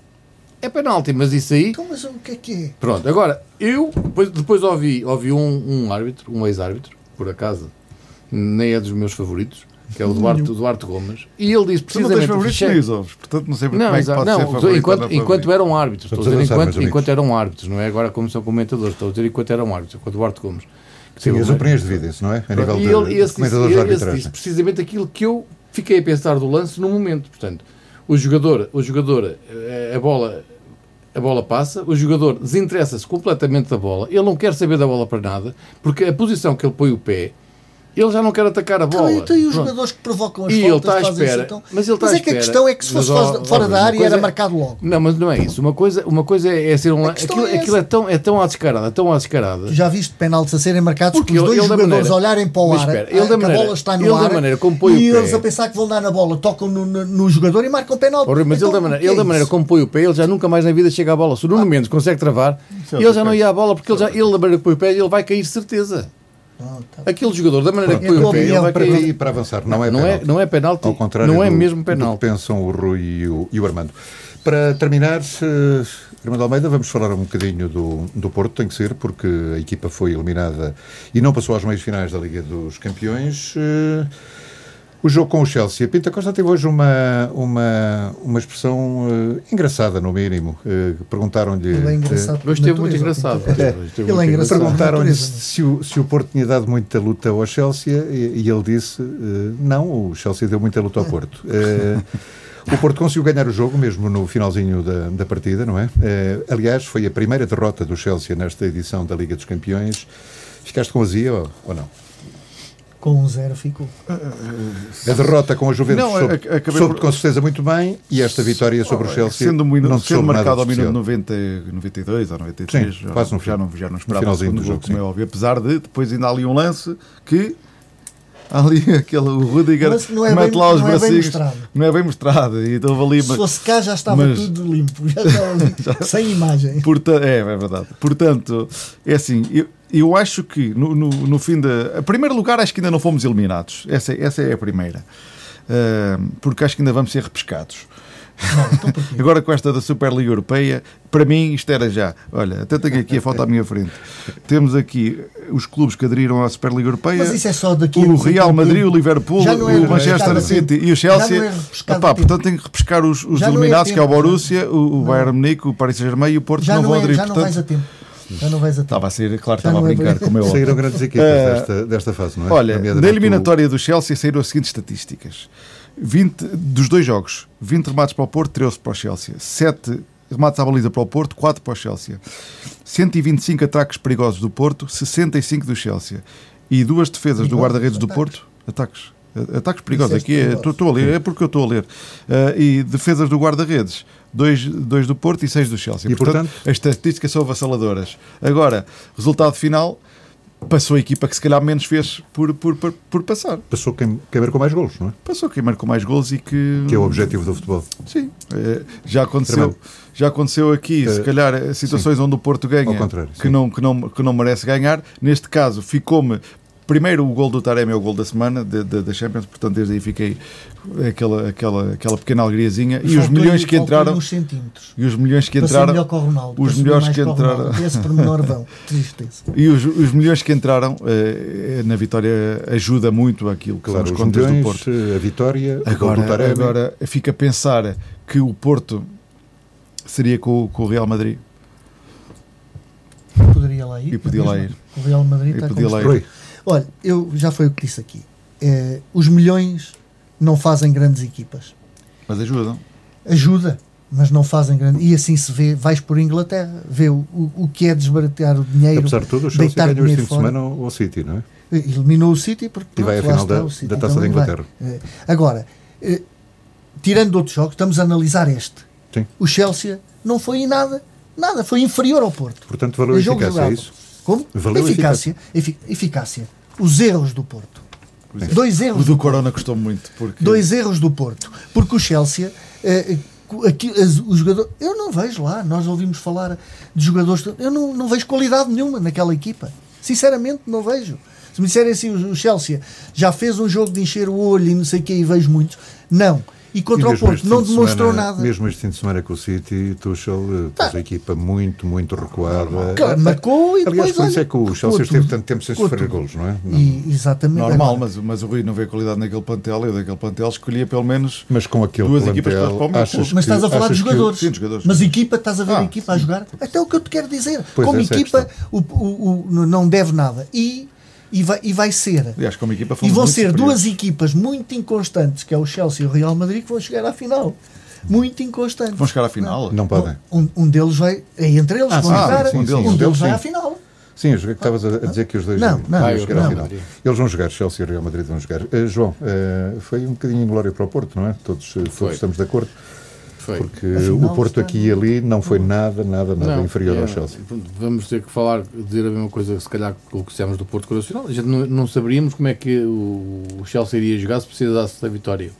é penalti, mas isso aí. Então, mas o que é que é? Pronto, agora, eu depois, depois ouvi, ouvi um, um árbitro, um ex-árbitro, por acaso, nem é dos meus favoritos, que é o Duarte, o Duarte Gomes, e ele disse Tu não tens precisamente. favoritos nem ovos, portanto não sei como não, é que pode não, ser favorito. enquanto, não enquanto eram árbitros, estou a dizer enquanto, enquanto eram árbitros, não é agora como são comentadores, estou a dizer enquanto eram árbitros, enquanto o Duarte Gomes. Sim, as opiniões dividem-se, não é? A nível e de, ele, esse, disse, esse arbitragem. disse precisamente aquilo que eu fiquei a pensar do lance no momento. Portanto, o jogador, o jogador eh, a bola, a bola passa, o jogador desinteressa-se completamente da bola, ele não quer saber da bola para nada, porque a posição que ele põe o pé, Ele já não quer atacar a bola. Então, e os Pronto. jogadores que provocam as E ele faltas está à espera. isso, então? Mas ele está Mas à é que a espera. questão é que se fosse Mas, fora, ó, da área era é- marcado logo. Não, mas não é isso. Uma coisa, uma coisa é ser um. A Aquilo, é aquilo é, tão, é tão à descarada, tão à descarada. Tu já viste penaltis a serem marcados Porque porque os ele- dois ele da jogadores maneira- olharem para o ar, espera, a, ele da que a maneira- bola está no ele da ar maneira como põe e o pé- eles a pensar que vão dar na bola, tocam no, no- no jogador e marcam penalti. Oh, Rui, mas Então, ele, da o maneira, que é ele da maneira isso? como põe o pé, ele já nunca mais na vida chega à bola. Se o Nuno Mendes consegue travar, é ele já não ia à bola porque ele, já, ele da maneira que põe o pé, ele vai cair de certeza. Tá. Aquele jogador, da maneira que Pronto. põe É a o pé, ele Para cair. para avançar, não é Não é, penalti. não é penalti. Ao contrário não é do- mesmo do penalti. que pensam o Rui e o, e o Armando. Para terminar, Armando Almeida, vamos falar um bocadinho do, do Porto, tem que ser, porque a equipa foi eliminada e não passou às meias finais da Liga dos Campeões. Eh, O jogo com o Chelsea. Pinta Costa teve hoje uma, uma, uma expressão eh, engraçada, no mínimo. Eh, Perguntaram-lhe. Ele é eh, engraçado. Hoje esteve muito engraçado. Ele é engraçado. Perguntaram-lhe se, o- se o Porto tinha dado muita luta ao Chelsea e, e ele disse eh, não, o Chelsea deu muita luta ao Porto. Eh, o Porto conseguiu ganhar o jogo mesmo no finalzinho da, da partida, não é? Eh, aliás, foi a primeira derrota do Chelsea nesta edição da Liga dos Campeões. Ficaste com azia ou, ou não? Com um zero ficou. A derrota com a Juventus Não, soube, soube por- com certeza muito bem e esta vitória sobre o Chelsea Sendo, um minuto, não sendo marcado ao de minuto especial. 90, 92 ou 93, Sim, já, quase no já, fim. não, já não esperava o finalzinho segundo do jogo, como é sim. óbvio. Apesar de depois ainda há ali um lance que ali aquele o Rudiger Mas não é mete bem- lá os não é bracinhos. mostrado. não é bem mostrado. E então ali, Se mas- fosse cá já estava mas- tudo limpo, já estava limpo, sem imagem. Porta é, é verdade. Portanto, é assim, eu, eu acho que no, no, no fim da. A primeiro lugar, acho que ainda não fomos eliminados. Essa, essa é a primeira. Ah, porque acho que ainda vamos ser repescados. Não, então? Agora com esta da Superliga Europeia, para mim isto era já. Olha, até tenho aqui a foto à minha frente. Temos aqui os clubes que aderiram à Superliga Europeia. Mas isso é só daqui o Real Madrid, o Liverpool, é o Manchester repescado a City e o Chelsea. é Epá, a tempo. portanto, tem que repescar os, os é eliminados, que é o Borussia, o, o Bayern Munique, o Paris Saint-Germain e o Porto Já não não, vão é, aderir. já não portanto, vais a tempo. Já não vais a. Estava a ser, claro, estava a é brincar, como é óbvio. Saíram grandes equipas Eh, desta, desta fase, não é? Olha, na o- eliminatória do Chelsea saíram as seguintes estatísticas: 20, dos dois jogos, 20 remates para o Porto, 13 para o Chelsea, 7 remates à baliza para o Porto, 4 para o Chelsea, 125 ataques perigosos do Porto, 65 do Chelsea e duas defesas do Perigosos, guarda-redes do. Porto, ataques. Ataques perigosos, aqui é, estou a ler, é porque eu estou a ler. Ah, e defesas do guarda-redes, 2 dois, dois do Porto e 6 do Chelsea. E, portanto? as estatísticas são avassaladoras. Agora, resultado final, passou a equipa que se calhar menos fez por, por, por, por passar. Passou quem, quem marcou mais golos, não é? Passou quem marcou mais gols e que. Que é o objetivo do futebol. Sim. Eh, já aconteceu. Tremendo. Já aconteceu aqui, se Eh, calhar, situações onde o Porto ganha que sim. não, que, não, que não merece ganhar. Neste caso, ficou-me. Primeiro, o gol do Taremi é o gol da semana de- de- da Champions, portanto, desde aí fiquei aquela, aquela, aquela pequena alegriazinha. E os milhões que entraram. uns centímetros. E os milhões que entraram. melhor Ronaldo. os melhores que entraram. Esse pormenor vão. Tristeza. E os, os milhões que entraram eh, na vitória ajuda muito aquilo que Claro, são os os contas do milhões, Porto. a vitória, o gol do Agora, Taremi. agora fica a pensar que o Porto seria com, o- com o Real Madrid Poderia lá ir. E podia lá mesmo. ir. O Real Madrid E está podia como lá ir. Olha, eu já foi o que disse aqui. Eh, os milhões não fazem grandes equipas. mas ajudam. Ajuda, mas não fazem grandes. E assim se vê, vais por Inglaterra, vê o, o, o que é desbaratear o dinheiro. apesar de tudo, o Chelsea ganhou este fim de semana ao City, não é? Eliminou o City porque E vai à pronto, final da- da Taça Então da. Inglaterra. Eh, Agora, eh, tirando outros jogos, estamos a analisar este. Sim. O Chelsea não foi em nada, nada, foi inferior ao Porto. Portanto, jogo eficácia, é isso? Como? Valeu eficácia, efi- eficácia. Os erros do Porto. Dois O erros do Corona custou muito. Porque dois erros do Porto. Porque o Chelsea, eh, aqui, as- o jogador, eu não vejo lá, nós ouvimos falar de jogadores, eu não, não vejo qualidade nenhuma naquela equipa. Sinceramente, não vejo. Se me disserem assim, o o Chelsea já fez um jogo de encher o olho e não sei o que, e vejo muitos. Não. E contra E o Porto não de demonstrou semana- nada. Mesmo este fim de semana com o City, Tuchel pôs a equipa muito, muito recuada. Claro, marcou e Aliás, depois, por isso é que o Chelsea esteve tanto tempo sem sofrer golos, não é? Não. E, exatamente. Normal, mas, mas o Rui não vê qualidade naquele plantel. Eu daquele plantel escolhia pelo menos. Mas com aquele Duas equipas plantel, para o meu achas. Mas estás a falar o- jogadores. Sim, jogadores. Mas equipa, estás a ver Ah, a equipa a jogar? Até o que eu te quero dizer. Pois, Como é equipa, o, o- o- não deve nada. E, e, vai, e vai ser. Aliás, como equipa E vão ser superiores. duas equipas muito inconstantes, que é o Chelsea e o Real Madrid, que vão chegar à final. Muito inconstantes. Vão chegar à final. Não podem. Um, um deles vai. É entre eles, Ah, vão sim, jogar. sim, sim, um deles, Um deles, vai à final. Sim, eu joguei que estavas a dizer que os dois Não, não, não, jogar ao não. final. Eles vão jogar, Chelsea e Real Madrid vão jogar. Eh, João, eh, foi um bocadinho glória para o Porto, não é? Todos, eh, todos Foi. estamos de acordo. Foi. Porque Afinal, o Porto está- aqui e ali não foi nada, nada, nada Não, inferior é, ao Chelsea. Vamos ter que falar, dizer a mesma coisa, se calhar, com o que dissemos do Porto Nacional. A gente não, não saberíamos como é que o Chelsea iria jogar se precisasse da vitória.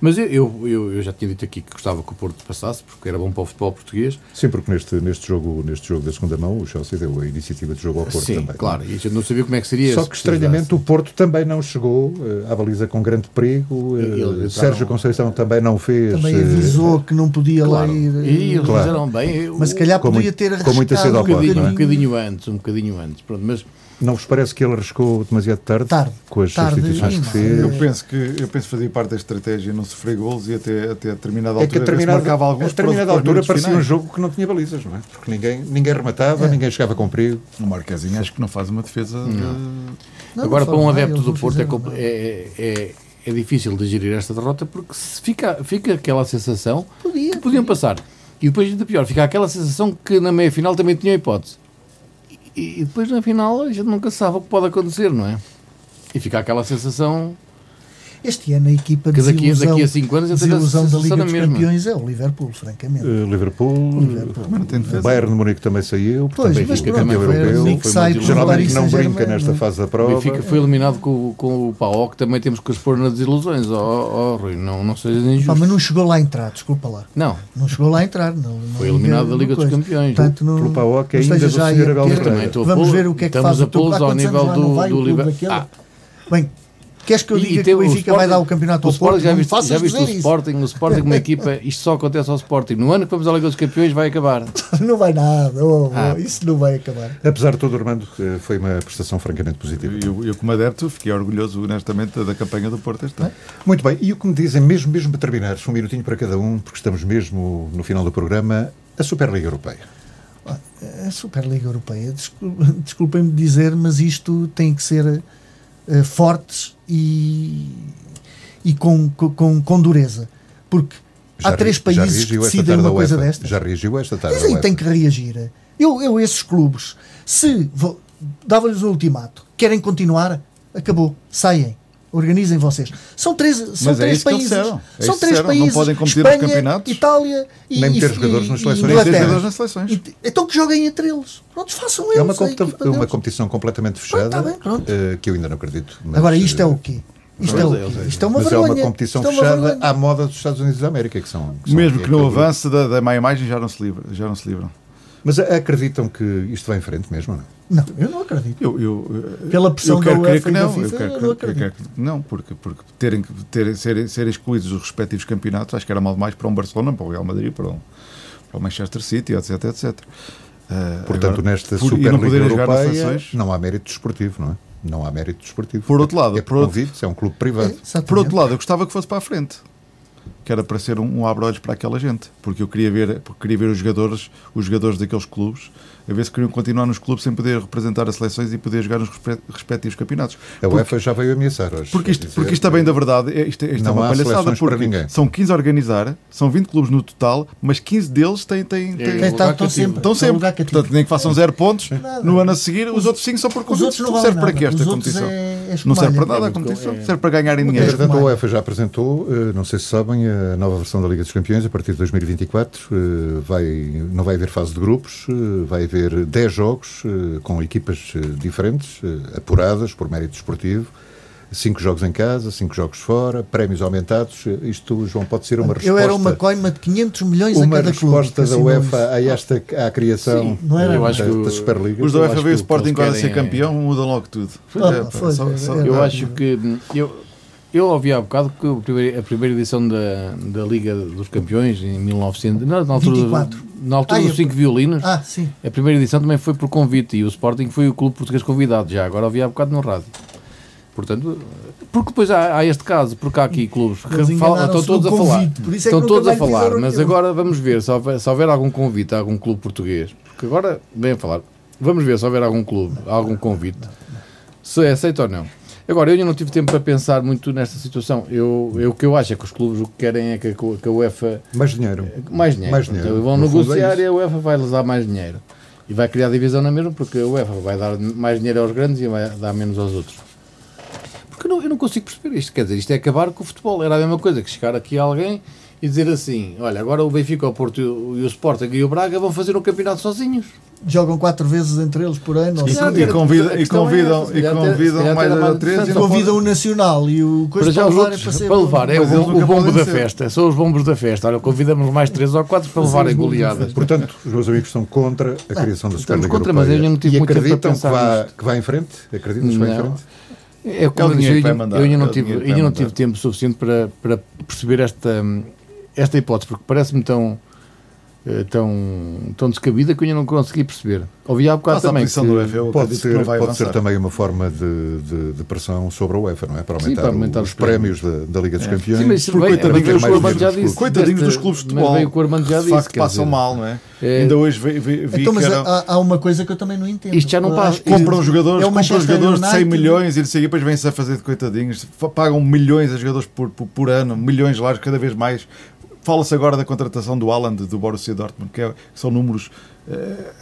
Mas eu, eu, eu, eu já tinha dito aqui que gostava que o Porto passasse, porque era bom para o futebol português. Sim, porque neste, neste, jogo, neste jogo da segunda mão o Chelsea deu a iniciativa de jogo ao Porto Sim, também. claro. E a gente não sabia como é que seria. Só que estranhamente o Porto também não chegou eh, à baliza com grande perigo. entraram- Sérgio Conceição também não fez. Também eh, avisou que não podia Claro. lá ir. E eles Claro. fizeram bem. Mas se calhar podia ter com muita arriscado ao um bocadinho, é? um bocadinho antes, um bocadinho antes. Pronto, mas Não vos parece que ele arriscou demasiado tarde, Tarde. com as Tarde substituições que fez? Eu penso que eu penso fazia parte da estratégia não sofrer golos e até, até a determinada É que altura a determinada, marcava alguns a determinada altura parecia um finais. jogo que não tinha balizas, não é? Porque ninguém, ninguém rematava, ninguém chegava com perigo. O Marquezinho acho que não faz uma defesa de- Não, agora não para um adepto do não Porto é, fizeram nada. é, é, é difícil de gerir esta derrota porque se fica, fica aquela sensação Podia. que podiam passar. E depois, ainda pior, fica aquela sensação que na meia final também tinha hipótese. E, depois na final a gente nunca sabe o que pode acontecer, não é? E fica aquela sensação Este ano a equipa que daqui, desilusão, daqui a 5 anos a a desilusão da Liga dos mesma. Campeões é o Liverpool, francamente. Eh, Liverpool, Liverpool. Defesa. Bayern de Munique também saiu, Pois, também mas fica pronto, campeão foi o europeu. foi sai muito do Geralmente não brinca Saint-Germain, nesta não é? fase da O prova. Benfica foi eliminado com, com o PAOK, também temos que pôr nas desilusões, ó ó, Rui, não, não sejas Pá, injusto. mas não chegou lá a entrar, desculpa lá. Não, Não chegou lá a entrar. Não, não Foi eliminado da Liga dos. Campeões. Portanto, não, Pelo PAOK não ainda do Sr. a Abel a Vamos pô- ver o que é que estamos faz a o teu pô-los há ao nível do- o daquele? Ah. Bem, queres que eu E- e diga que o Benfica Sporting- vai dar o campeonato ao Sporting, já viste, já viste o isso. Sporting, o Sporting uma equipa, isto só acontece ao Sporting. No ano que vamos à Liga dos Campeões vai acabar. Não vai nada, oh, oh, Ah. isso não vai acabar. Apesar de tudo, Armando, foi uma prestação francamente positiva. Eu, eu, como adepto, fiquei orgulhoso, honestamente, da campanha do Porto este ano. Muito bem, e o que me dizem, mesmo, mesmo para terminar, um minutinho para cada um, porque estamos mesmo no final do programa, a Superliga Europeia. A Superliga Europeia, descul- desculpem-me dizer, mas isto tem que ser eh, fortes e, e com, com, com dureza. Porque há Já três re- já países que decidem uma coisa UEFA. destas. Já reagiu esta tarde. Mas aí tem que reagir. Eu, eu esses clubes, se dava-lhes um ultimato, querem continuar, acabou, saem. Organizem vocês. São três, são Mas é três que países. disseram. É São que três disseram. Não países. podem competir nos Espanha, campeonatos. Itália e, Nem meter e- jogadores e- nas seleções. Nem ter jogadores nas seleções. E- Então que joguem entre eles. Pronto, façam eles. É uma, uma competição completamente fechada, tá bem, pronto. eh, que eu ainda não acredito. mas, Agora, isto é eh, o quê? Isto é, o quê? Isto é uma mas vergonha. é uma competição Isto é uma fechada vergonha. à moda dos Estados Unidos da América, que são. que são Mesmo que não é- avance da, da má imagem, já não se livram. Já não se livram. Mas acreditam que isto vai em frente mesmo ou não? Não, eu não acredito. Eu, eu, Pela pressão eu quero da UEFA que não. FIFA, eu quero, eu crer- não eu acredito. quero que- não, porque, porque terem, que- terem, serem, serem excluídos os respectivos campeonatos, acho que era mal demais para um Barcelona, para o Real Madrid, para o, para o Manchester City, etc. etc. Uh, Portanto, agora, nesta por- não Superliga Europeia seleções. não há mérito desportivo, não é? Não há mérito desportivo. Por outro lado, é por por outro- é um clube privado. Exatamente. Por outro lado, eu gostava que fosse para a frente. Que era para ser um, um abre-olhos para aquela gente. Porque eu queria ver, porque queria ver os jogadores, os jogadores daqueles clubes, a ver se queriam continuar nos clubes sem poder representar as seleções e poder jogar nos respe- respectivos campeonatos. A Porque- UEFA já veio ameaçar hoje. Porque isto, dizer porque isto também, da verdade, é, isto, é- isto é Não uma há palhaçada. Porque ninguém. são 15 a organizar, são 20 clubes no total, mas 15 deles têm. têm, É, têm Estão- lugar estão cativo. sempre. estão estão sempre. Portanto, nem que façam zero pontos Nada. no ano a seguir, os outros 5 são por Os valem serve para quê esta Os outros competição? é- é Não serve para nada a É competição, é- serve para ganharem É dinheiro. Entretanto, a. UEFA já apresentou, eh, não sei se sabem, a nova versão da Liga dos Campeões a partir de 2024. eh, Vai, não vai haver fase de grupos, eh, vai haver 10 jogos com equipas diferentes, apuradas por mérito desportivo. 5 jogos em casa, 5 jogos fora, prémios aumentados. Isto, João, pode ser uma resposta. Eu era uma coima de 500 milhões a uma cada clube. resposta que da assinou UEFA a esta à criação Sim, não era? eu da, acho que da Superliga. Os da Eu UEFA veio o Sporting a querem ser é- campeão, mudam logo tudo. Ah, É, foi, só- é, só- é, Eu é. acho que eu, eu ouvi há bocado que o primeiro- a primeira edição da, da Liga dos Campeões em 1900, na, na altura, 24. na altura Ah, dos eu- cinco violinos, Ah, sim. a primeira edição também foi por convite e o Sporting foi o clube português convidado já. Agora ouvi há bocado no rádio. Portanto, porque depois há, há este caso, porque há aqui clubes que falam, estão todos a falar. convite, é Estão todos a falar, mas agora vamos ver se houver, se houver algum convite a algum clube português. Porque agora, bem a falar, vamos ver se houver algum clube, algum convite, se é aceito ou não. Agora, eu ainda não tive tempo para pensar muito nesta situação. Eu, eu, o que eu acho é que os clubes o que querem é que a, que a UEFA Mais dinheiro. mais dinheiro. Mais dinheiro. Então, vão No é negociar isso. e a UEFA vai-lhes dar mais dinheiro. E vai criar divisão na mesma, porque a UEFA vai dar mais dinheiro aos grandes e vai dar menos aos outros. Porque eu não, eu não consigo perceber isto. Quer dizer, isto é acabar com o futebol. Era a mesma coisa que chegar aqui alguém e dizer assim: olha, agora o Benfica, o Porto e o, e o Sporting e o Braga vão fazer um campeonato sozinhos. Jogam quatro vezes entre eles por ano. ou E, cinco. e convida- e é convidam, se e até- convidam mais a mais três e não Convidam o Nacional e o Para coisa já para os levarem outros, para ser. para levar, é Mas o, o bombo da ser. festa, são os bombos da festa. Olha, convidamos mais três ou quatro para levarem goleadas. Portanto, os meus amigos estão contra a criação da Superliga contra, mas Europeia. eu não tive e muito tempo acreditam para que vá, que vá em frente? Acreditam que vai em Não. frente? É como É o eu, eu, mandar, eu ainda não tive, ainda não tive tempo suficiente para, para perceber esta, esta hipótese, porque parece-me tão, tão, tão descabida que eu ainda não consegui perceber. Ouvi há bocado a também. posição que- do UEFA, Pode ser, pode ser também uma forma de, de- de pressão sobre a UEFA, não é? Para Sim, aumentar, para aumentar os, os prémios da, da Liga dos É. Campeões. Sim, mas isso Por veio, coitadinhos mas o mais que o Armando já disse. clubes. Coitadinhos desta- dos clubes de mas futebol. veio o Armando já De disse. facto, passam dizer, mal, não é? É. Ainda hoje vi, vi, vi Então, mas era- há, há uma coisa que eu também não entendo. Isto já não passa. compram jogadores, é compram jogadores de 100 United. milhões e não sei, e depois vêm-se a fazer de coitadinhos, pagam milhões a jogadores por, por, por ano, milhões lá, cada vez mais. Fala-se agora da contratação do Haaland do Borussia Dortmund, que, é- que são números. eh,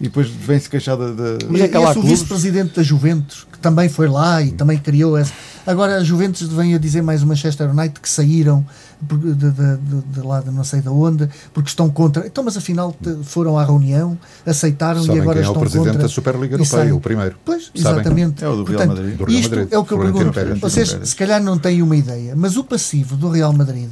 e depois vem-se queixar de. de- Mas é que o vice-presidente da Juventus, que também foi lá e também criou essa. Agora a Juventus vem a dizer mais o Manchester United que saíram de, de, de, de lá de não sei de onde, porque estão contra. Então, mas afinal te- foram à reunião, aceitaram Sabem e agora quem é o estão presidente contra. da Superliga Europeia, o primeiro. Pois, Sabem? exatamente. É o do Real Portanto, Madrid. Do Real Isto Madrid, é o que eu Florentino pergunto. Pérez. Vocês Pérez. se calhar não têm uma ideia, mas o passivo do Real Madrid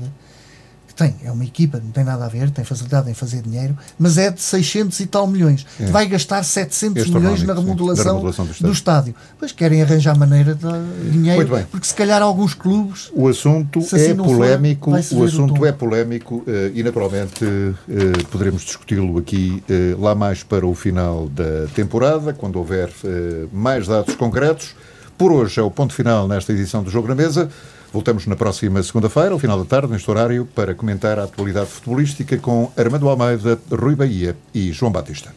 tem, é uma equipa, não tem nada a ver, tem facilidade em fazer dinheiro, mas é de 600 e tal milhões. É. Vai gastar 700 Este milhões na económico, sim, remodelação, da remodelação do do, estádio. estádio. Pois querem arranjar maneira de dinheiro, porque se calhar alguns clubes O assunto Se assim é for, polémico, vai-se o assunto é polémico e naturalmente eh, poderemos discuti-lo aqui eh, lá mais para o final da temporada, quando houver eh, mais dados concretos. Por hoje é o ponto final nesta edição do Jogo na Mesa. Voltamos na próxima segunda-feira, ao final da tarde, neste horário, para comentar a atualidade futebolística com Armando Almeida, Rui Bahia e João Batista.